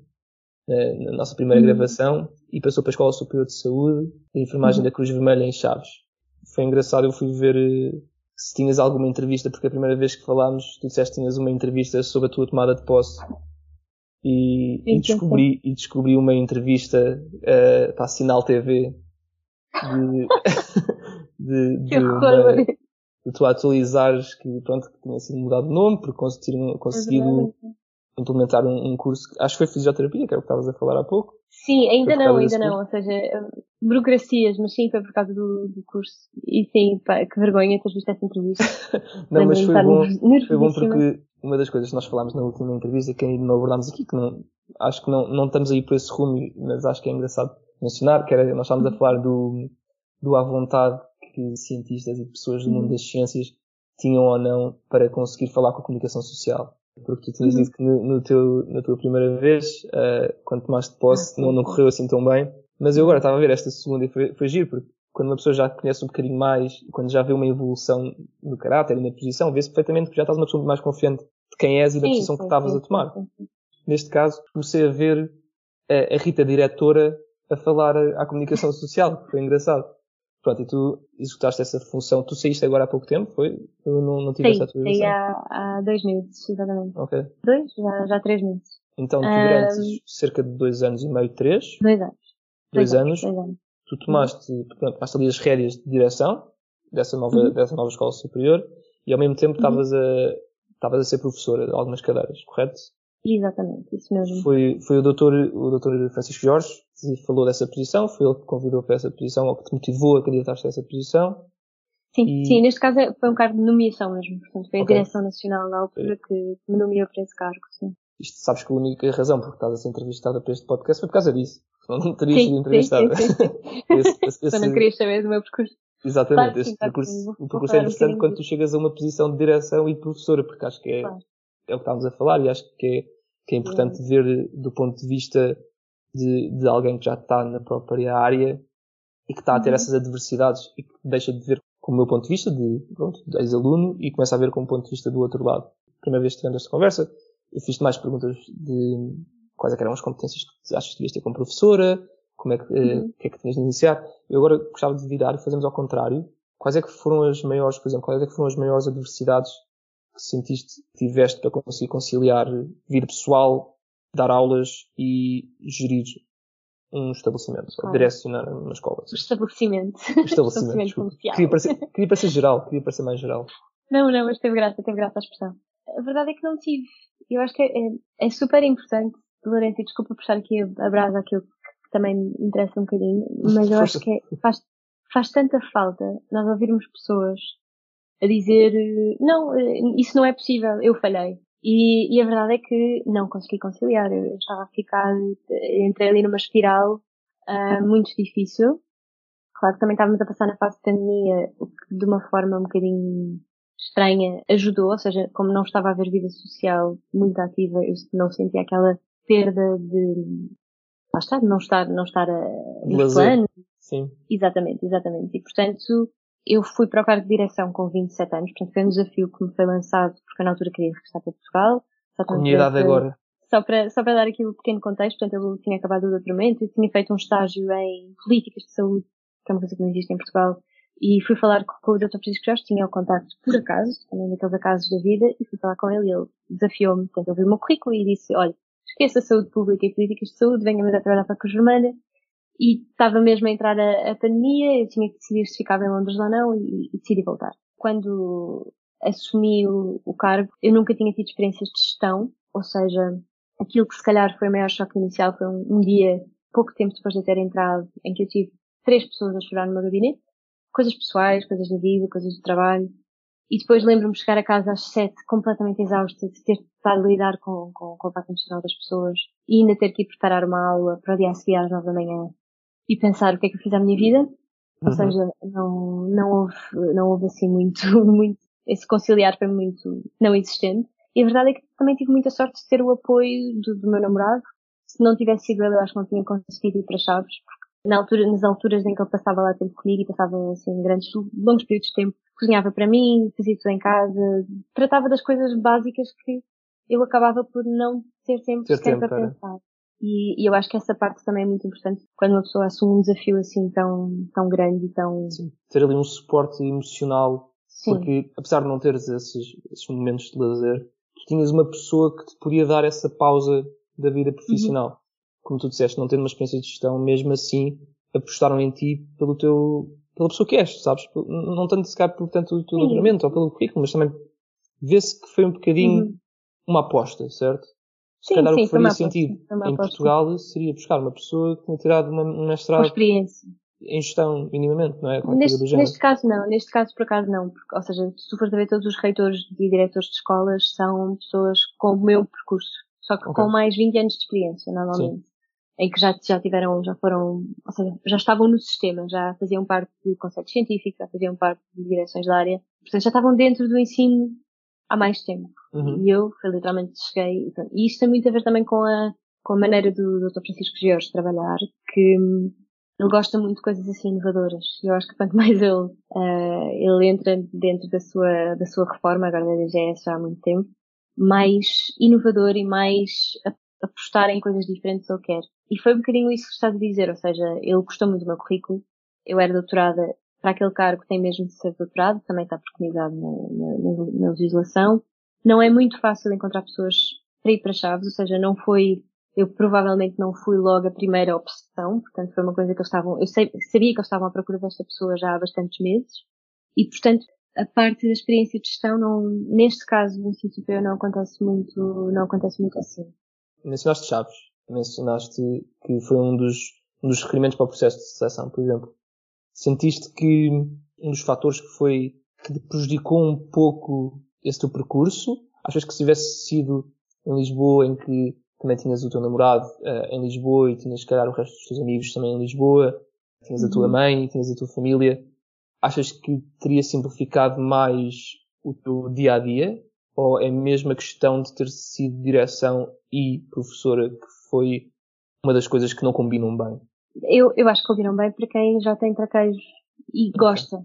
na nossa primeira uhum. gravação e passou para a Escola Superior de Saúde, a enfermagem uhum. da Cruz Vermelha em Chaves. Foi engraçado, eu fui ver eh, se tinhas alguma entrevista, porque a primeira vez que falámos, tu disseste que tinhas uma entrevista sobre a tua tomada de posse. E, e descobri, e descobri uma entrevista uh, para a Sinal TV de, de, de, uma, de tu atualizares que, pronto, que tinha sido mudado de nome, porque conseguiram, conseguido implementar um, um curso, acho que foi fisioterapia, que é o que estavas a falar há pouco.
Sim, ainda não, ainda não. Ou seja, burocracias, mas sim, foi por causa do, do curso. E sim, pá, que vergonha teres visto essa entrevista.
Não, mas foi bom, foi bom porque uma das coisas que nós falámos na última entrevista, que ainda não abordámos aqui, que não, acho que não, não estamos aí por esse rumo, mas acho que é engraçado mencionar, que era, nós estávamos a falar do, do à vontade que cientistas e pessoas do mundo
Uhum.
das ciências tinham ou não para conseguir falar com a comunicação social. Porque tu tinhas dito que no, no teu, na tua primeira vez, eh, quando tomaste posse, não, não correu assim tão bem. Mas eu agora estava a ver esta segunda e foi, foi giro, porque quando uma pessoa já te conhece um bocadinho mais, quando já vê uma evolução no caráter e na posição, vê-se perfeitamente que já estás uma pessoa muito mais confiante de quem és e da
Sim,
posição que
sim,
estavas
sim,
a tomar.
sim.
Neste caso, comecei a ver a, a Rita diretora a falar à comunicação social, que foi engraçado. Pronto, e tu executaste essa função. Tu saíste agora há pouco tempo, foi? Eu não, não tive
Saí,
essa
saí
atualização.
há, há dois meses, exatamente.
Ok.
Dois? Já, já há três meses.
Então, tu durante cerca de dois anos e meio, três,
Dois anos.
dois anos,
Dois anos.
tu tomaste, portanto, tomaste ali as rédeas de direção dessa nova,
Uhum.
dessa nova escola superior e ao mesmo tempo estavas a, estavas a ser professora de algumas cadeiras, correto?
Exatamente, isso mesmo.
Foi, foi o doutor, o doutor Francisco Jorge que falou dessa posição, foi ele que convidou para essa posição, ou que te motivou a candidatar-te a essa posição.
Sim,
E-
sim, neste caso é- foi um cargo de nomeação mesmo. Portanto, foi a
Ok.
Direção Nacional na altura que me nomeou para esse cargo, sim.
Isto sabes que a única razão por que estás a ser entrevistada para este podcast foi por causa disso. Senão não terias sido entrevistada.
sim, sim, sim.
Esse- esse-
Só não
esse-
querias saber do meu percurso.
Exatamente,
Claro
este percurso.
Vou-
o percurso é
um
interessante
bocadinho
quando tu chegas a uma posição de direção e de professora, porque acho que é,
Claro.
é o que estávamos a falar e acho que é, que é importante ver do ponto de vista de, de alguém que já está na própria área e que está a ter
Uhum.
essas adversidades e que deixa de ver com o meu ponto de vista de, pronto, de ex-aluno e começa a ver com o ponto de vista do outro lado. Primeira vez que tivemos esta conversa, eu fiz-te mais perguntas de quais é que eram as competências que achas que devias ter como professora, como é que, eh,
Uhum.
o que é que tinhas de iniciar. Eu agora gostava de virar e fazermos ao contrário. Quais é que foram as maiores, por exemplo, quais é que foram as maiores adversidades que sentiste que tiveste para conseguir conciliar vida pessoal, dar aulas e gerir um estabelecimento, ou direcionar uma escola?
O estabelecimento.
Um estabelecimento, desculpa.
comercial.
Queria parecer, queria parecer geral, queria parecer mais geral.
Não, não, mas teve graça, teve graça a expressão. A verdade é que não tive. Eu acho que é, é, super importante, Lourenço, e desculpa por estar aqui a, a brasa aquilo que também me interessa um bocadinho, mas eu acho que é- faz, faz tanta falta nós ouvirmos pessoas a dizer eh, não, eh, isso não é possível, eu falhei. E, e a verdade é que não consegui conciliar. Eu estava a ficar, eh, entrei ali numa espiral ah, muito difícil. Claro que também estávamos a passar na fase de pandemia, o que de uma forma um bocadinho estranha ajudou, ou seja, como não estava a haver vida social muito ativa, eu não sentia aquela perda de, lá está, não estar, não estar a,
De
nos planos.
Sim.
Exatamente, exatamente. E portanto, eu fui para o cargo de direção com 27 anos, portanto foi um desafio que me foi lançado, porque na altura queria regressar para Portugal. Só para-
minha idade
para-
agora.
só para, só para dar aqui um pequeno contexto, portanto, eu tinha acabado o doutoramento e tinha feito um estágio em políticas de saúde, que é uma coisa que não existe em Portugal, e fui falar com, o Dr. Francisco Jorge, tinha o contacto por acaso, também daqueles acasos da vida, e fui falar com ele, e ele desafiou-me, portanto, ele viu o meu currículo e disse, olha, esqueça a saúde pública e políticas de saúde, venha-me a trabalhar para a Cruz Vermelha, e estava mesmo a entrar a, a pandemia, eu tinha que decidir se ficava em Londres ou não, e, e decidi voltar. Quando assumi o, o cargo, eu nunca tinha tido experiências de gestão, ou seja, aquilo que se calhar foi o maior choque inicial foi um, um dia, pouco tempo depois de eu ter entrado, em que eu tive três pessoas a chorar no meu gabinete, coisas pessoais, coisas da vida, coisas do trabalho, e depois lembro-me chegar a casa às sete, completamente exausta, de ter estado a lidar com, com, com o impacto emocional das pessoas, e ainda ter que ir preparar uma aula para o dia a seguir às nove da manhã, e pensar o que é que eu fiz à minha vida, ou
Uhum.
seja, não, não houve, não houve assim muito, muito, esse conciliar foi muito não existente. E a verdade é que também tive muita sorte de ter o apoio do, do meu namorado. Se não tivesse sido ele, eu acho que não tinha conseguido ir para Chaves, na altura, nas alturas em que ele passava lá tempo comigo e passava assim grandes, longos períodos de tempo, cozinhava para mim, fazia tudo em casa, tratava das coisas básicas que eu acabava por não ter tempo
Ter tempo
para
para-
pensar. E, e eu acho que essa parte também é muito importante quando uma pessoa assume um desafio assim tão, tão grande e tão,
Sim. Ter ali um suporte emocional
sim,
Porque, apesar de não teres esses, esses momentos de lazer, tu tinhas uma pessoa que te podia dar essa pausa da vida profissional.
Uhum.
Como tu disseste, não tendo uma experiência de gestão, mesmo assim, apostaram em ti pelo teu, pela pessoa que és, sabes? Não tanto se calhar por tanto o teu doutoramento ou pelo currículo, mas também vê-se que foi um bocadinho
Uhum.
uma aposta, certo? Se calhar o que faria sentido em Portugal seria buscar uma pessoa que tenha tirado uma, um mestrado.
Com experiência
em gestão, minimamente, não é?
Neste, neste, caso não, neste caso por acaso não, porque, ou seja, se tu fores a ver todos os reitores e diretores de escolas são pessoas com o meu percurso, só que okay. com mais 20 anos de experiência, normalmente. Sim. Em que já, já tiveram, já foram, ou seja, já estavam no sistema, já faziam parte de conceitos científicos, já faziam parte de direções da área, portanto já estavam dentro do ensino há mais tempo. Uhum. E eu, foi literalmente cheguei, e isto tem muito a ver também com a, com a maneira do Dr. Francisco George trabalhar, que ele gosta muito de coisas assim inovadoras. Eu acho que quanto mais ele, uh, ele entra dentro da sua, da sua reforma, agora da DGS já há muito tempo, mais inovador e mais apostar em coisas diferentes ele quer. E foi um bocadinho isso que estás a dizer, ou seja, ele gostou muito do meu currículo. Eu era doutorada para aquele cargo tem mesmo de ser doutorado, também está preconizado na, na, na legislação. Não é muito fácil encontrar pessoas para ir para chaves, ou seja, não foi eu provavelmente não fui logo a primeira opção, portanto foi uma coisa que eles estavam, eu sei, sabia que eles estavam à procura desta pessoa já há bastantes meses, e portanto a parte da experiência de gestão não, neste caso do ensino superior não acontece muito, não acontece muito assim.
Mencionaste chaves, mencionaste que foi um dos, um dos requerimentos para o processo de seleção, por exemplo. Sentiste que um dos fatores que foi, que prejudicou um pouco esse teu percurso, achas que se tivesse sido em Lisboa, em que também tinhas o teu namorado uh, em Lisboa e tinhas, se calhar, o resto dos teus amigos também em Lisboa, tinhas a tua uhum. mãe, tinhas a tua família. Achas que teria simplificado mais o teu dia a dia? Ou é mesmo a questão de ter sido direção e professora que foi uma das coisas que não combinam bem?
Eu, eu acho que combinam bem para quem já tem traqueios e gosta.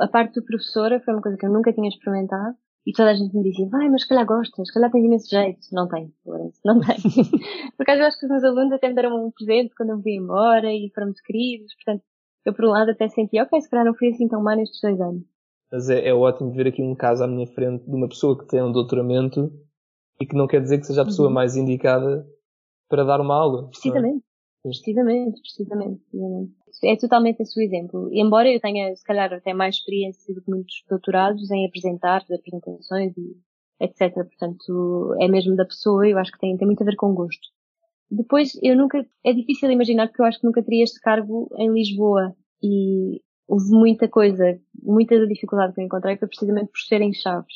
A parte do professora foi uma coisa que eu nunca tinha experimentado e toda a gente me dizia, vai, mas se calhar gostas, se calhar tens imenso jeito. Não tem, não tem. Porque eu acho que os meus alunos até me deram um presente quando eu me vi embora e foram muito queridos. Portanto, eu por um lado até senti, ok, se calhar não fui assim tão má nestes dois anos.
Mas é, é ótimo ver aqui um caso à minha frente de uma pessoa que tem um doutoramento e que não quer dizer que seja a pessoa uhum. mais indicada para dar uma aula.
É? Precisamente. Precisamente, precisamente, precisamente. É totalmente esse o exemplo. Embora eu tenha, se calhar, até mais experiência do que muitos doutorados em apresentar, apresentações e etc. Portanto, é mesmo da pessoa, eu acho que tem, tem muito a ver com gosto. Depois, eu nunca, é difícil imaginar porque eu acho que nunca teria este cargo em Lisboa e houve muita coisa, muita da dificuldade que eu encontrei foi precisamente por serem chaves.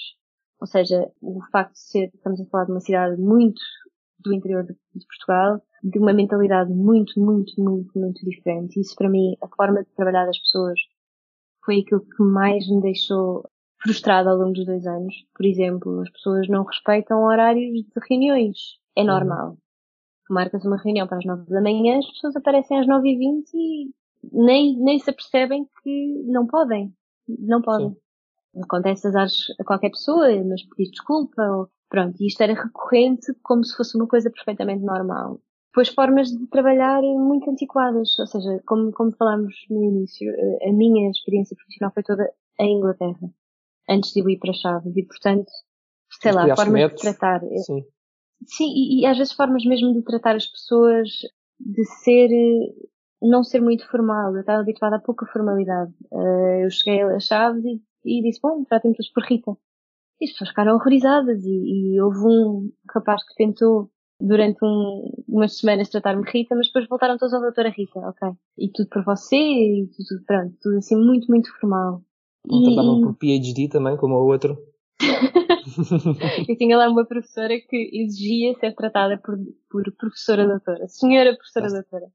Ou seja, o facto de ser, estamos a falar de uma cidade muito do interior de, de Portugal, de uma mentalidade muito, muito, muito, muito diferente. Isso para mim, a forma de trabalhar das pessoas foi aquilo que mais me deixou frustrada ao longo dos dois anos. Por exemplo, as pessoas não respeitam horários de reuniões. É uhum. normal. Marcas uma reunião para as nove da manhã, as pessoas aparecem às nove e vinte e nem, nem se apercebem que não podem. Não podem. Sim. Acontece a qualquer pessoa, mas pedir desculpa, ou, pronto, e isto era recorrente como se fosse uma coisa perfeitamente normal depois formas de trabalhar muito antiquadas, ou seja, como, como falámos no início, eh, a minha experiência profissional foi toda em Inglaterra, antes de eu ir para Chaves, e portanto, sei lá, formas de tratar. Eh,
sim.
Sim, e, e, às vezes formas mesmo de tratar as pessoas, de ser, eh, não ser muito formal, eu estava habituada a pouca formalidade. eu cheguei a Chaves e, e disse, bom, tratem-nos por Rita. E as pessoas ficaram horrorizadas e, e houve um rapaz que tentou durante um, umas semanas tratar-me Rita, mas depois voltaram todos ao doutora Rita, ok? E tudo para você, e tudo, pronto, tudo assim muito, muito formal.
Não tratavam por PhD também, como o outro?
eu tinha lá uma professora que exigia ser tratada por, por professora doutora, senhora professora Nossa. doutora.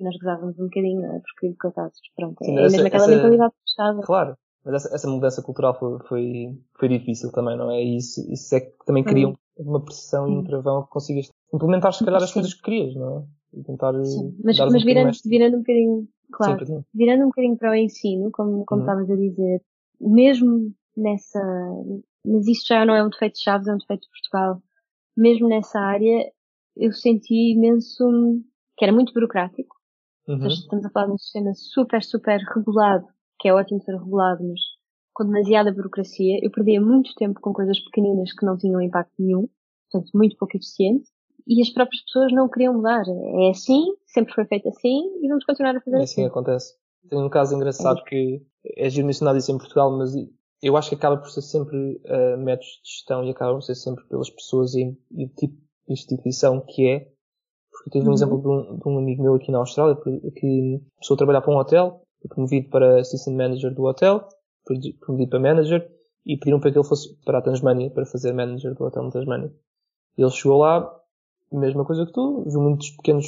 E nós gozávamos um bocadinho, não é? Porque, coitados, pronto, Sim, é essa, mesmo aquela essa, mentalidade fechada.
Claro, mas essa, essa mudança cultural foi, foi, foi, difícil também, não é? E isso, isso é que também cria hum. uma pressão e um travão que consigas implementar se calhar as coisas que querias, não é? E tentar
Sim. Mas, mas um virando, virando um bocadinho, claro, Sim, virando um bocadinho para o ensino, como, como uhum. estavas a dizer, mesmo nessa, mas isto já não é um defeito de Chaves, é um defeito de Portugal. Mesmo nessa área, eu senti imenso que era muito burocrático. Uhum. Estamos a falar de um sistema super, super regulado, que é ótimo ser regulado, mas com demasiada burocracia. Eu perdia muito tempo com coisas pequeninas que não tinham impacto nenhum, portanto, muito pouco eficiente e as próprias pessoas não queriam mudar. É assim, sempre foi feito assim e vamos continuar a fazer
é
assim.
Assim acontece. Tem um caso engraçado é. que é giro mencionado isso em Portugal, mas eu acho que acaba por ser sempre uh, métodos de gestão e acaba por ser sempre pelas pessoas e, e tipo instituição que é, porque tive um
Uhum.
exemplo de um, de um amigo meu aqui na Austrália que, começou a trabalhar para um hotel, promovido para assistant manager do hotel, promovido para manager e pediram para que ele fosse para a Tasmânia para fazer manager do hotel na Tasmânia. Ele chegou lá, mesma coisa que tu, viu muitos pequenos,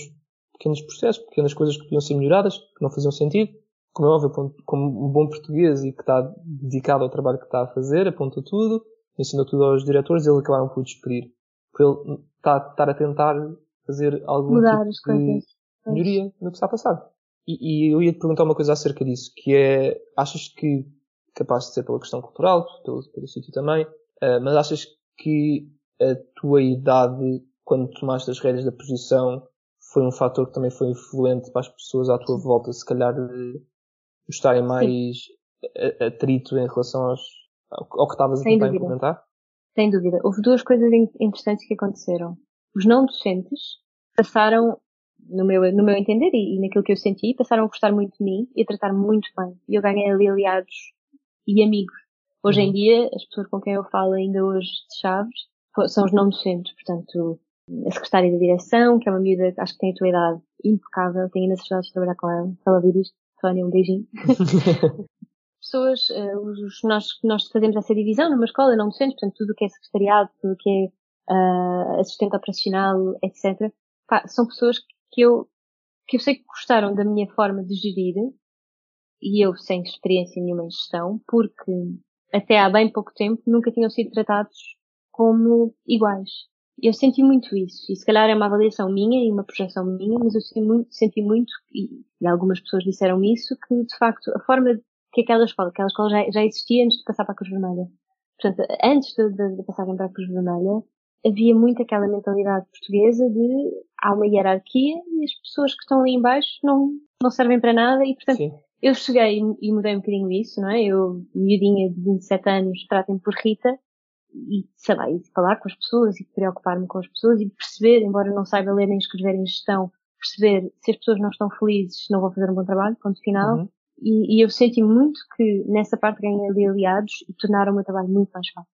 pequenos processos, pequenas coisas que podiam ser melhoradas, que não faziam sentido. Como é óbvio, como um bom português e que está dedicado ao trabalho que está a fazer, aponta tudo, ensinou tudo aos diretores e eles acabaram por despedir. Por ele tá- estar a tentar fazer algum
Mudar
tipo de
coisas.
Melhoria no que está a passar. E, e eu ia te perguntar uma coisa acerca disso, que é, achas que, capaz de ser pela questão cultural, pelo, pelo sítio também, eh, mas achas que a tua idade, quando tomaste as rédeas da posição, foi um fator que também foi influente para as pessoas à tua volta, se calhar eh, estarem mais a- atrito em relação aos, ao, que estavas a
Sem
tentar
dúvida.
implementar?
Sem dúvida. Houve duas coisas in- interessantes que aconteceram. Os não docentes passaram, no meu, no meu entender e, e naquilo que eu senti, passaram a gostar muito de mim e a tratar-me muito bem. E eu ganhei ali aliados e amigos. Hoje em
Uhum.
dia, as pessoas com quem eu falo ainda hoje de Chaves são os não docentes. Portanto, a secretária da direção, que é uma miúda, acho que tem a tua idade impecável, tenho ainda saudades de trabalhar com ela. Se ela ouvir isto, Sónia, um beijinho. pessoas, eh, os, nós, nós fazemos essa divisão numa escola, não docentes, portanto, tudo o que é secretariado, tudo o que é ah, assistente operacional, etc. Pá, são pessoas que eu, que eu sei que gostaram da minha forma de gerir, e eu sem experiência nenhuma em gestão, porque até há bem pouco tempo nunca tinham sido tratados como iguais. Eu senti muito isso, e se calhar é uma avaliação minha e uma projeção minha, mas eu senti muito, senti muito e, e algumas pessoas disseram isso, que de facto a forma que aquela escola, aquela escola já, já existia antes de passar para a Cruz Vermelha. Portanto, antes de, de, de passarem para a Cruz Vermelha, havia muito aquela mentalidade portuguesa de há uma hierarquia e as pessoas que estão ali em baixo não, não servem para nada e portanto
Sim.
eu cheguei e mudei um bocadinho isso, não é? Eu, miudinha de 27 anos, tratem por Rita e, sei lá, e falar com as pessoas e preocupar-me com as pessoas e perceber, embora não saiba ler nem escrever em gestão, perceber se as pessoas não estão felizes, não vão fazer um bom trabalho, ponto final.
Uhum.
E, e eu senti muito que nessa parte ganhei ali aliados e tornaram o meu trabalho muito mais fácil.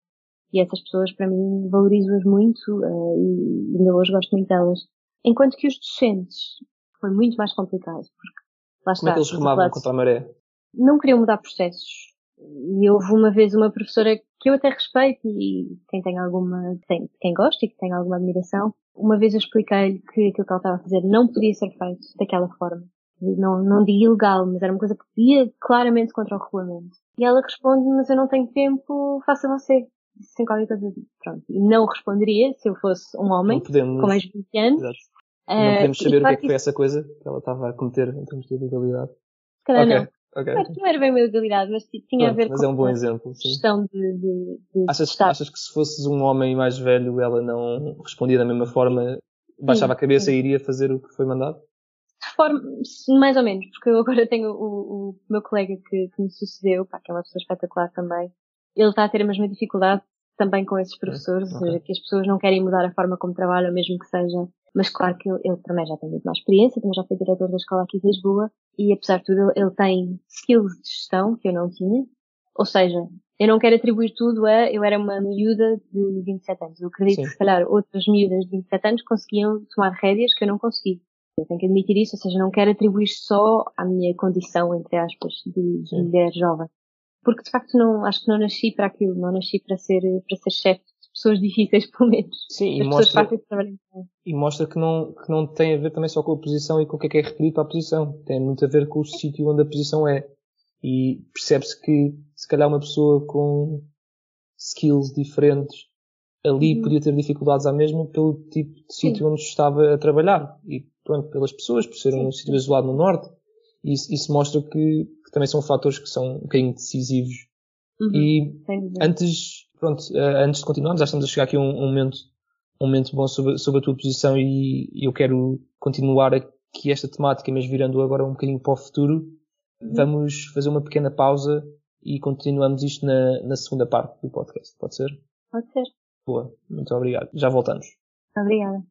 E essas pessoas, para mim, valorizo-as muito eh, e ainda hoje gosto muito delas. Enquanto que os docentes foi muito mais complicado, porque lá está.
Como é que eles remavam
de-
contra a maré?
não queriam mudar processos. E houve uma vez uma professora que eu até respeito e quem tem alguma, tem, quem gosta e que tem alguma admiração, uma vez eu expliquei-lhe que aquilo que ela estava a fazer não podia ser feito daquela forma. Não, não digo ilegal, mas era uma coisa que ia claramente contra o regulamento. E ela responde, mas eu não tenho tempo, faça você. Sem qualquer coisa. Pronto. E não responderia se eu fosse um homem,
podemos,
com mais de 20 anos.
Exato. Não podemos
e
saber o que é que foi essa coisa que ela estava a cometer em termos de ilegalidade.
Se calhar
Ok,
não.
ok.
Claro que não era bem uma ilegalidade, mas t- tinha a
Pronto,
ver
mas
com
é um bom
a
exemplo. Sim.
gestão de, de, de
Achas, achas que se fosses um homem mais velho ela não respondia da mesma forma, baixava a cabeça
sim.
e iria fazer o que foi mandado?
de forma, mais ou menos, porque eu agora tenho o, o meu colega que, que me sucedeu, pá, que é uma pessoa espetacular também, ele está a ter a mesma dificuldade também com esses professores, ou seja, que as pessoas não querem mudar a forma como trabalham, mesmo que seja, mas claro que ele, ele também já tem muito mais experiência, também já foi diretor da escola aqui de Lisboa, e apesar de tudo, ele, ele tem skills de gestão que eu não tinha, ou seja, eu não quero atribuir tudo a eu era uma miúda de 27 anos. Eu acredito
Sim.
que se calhar outras miúdas de 27 anos conseguiam tomar rédeas que eu não consegui. Eu tenho que admitir isso, ou seja, não quero atribuir só à minha condição, entre aspas, de, de mulher jovem. Porque de facto não, acho que não nasci para aquilo, não nasci para ser, para ser chefe de pessoas difíceis, pelo menos.
Sim, e
As
mostra, e mostra que, não, que não tem a ver também só com a posição e com o que é que é requerido para a posição. Tem muito a ver com o sítio onde a posição é. E percebe-se que se calhar uma pessoa com skills diferentes ali
Uhum.
podia ter dificuldades à mesma pelo tipo de sítio onde estava a trabalhar. E pronto, pelas pessoas, por ser um sítio isolado no norte. Isso, isso mostra que, que também são fatores que são um bocadinho decisivos.
Uhum.
E antes, pronto, eh, antes de continuarmos, já estamos a chegar aqui a um, um momento, um momento bom sobre, sobre a tua posição e, e eu quero continuar aqui esta temática, mas virando agora um bocadinho para o futuro. Vamos fazer uma pequena pausa e continuamos isto na, na segunda parte do podcast. Pode ser?
Pode ser.
Boa. Muito obrigado. Já voltamos.
Obrigada.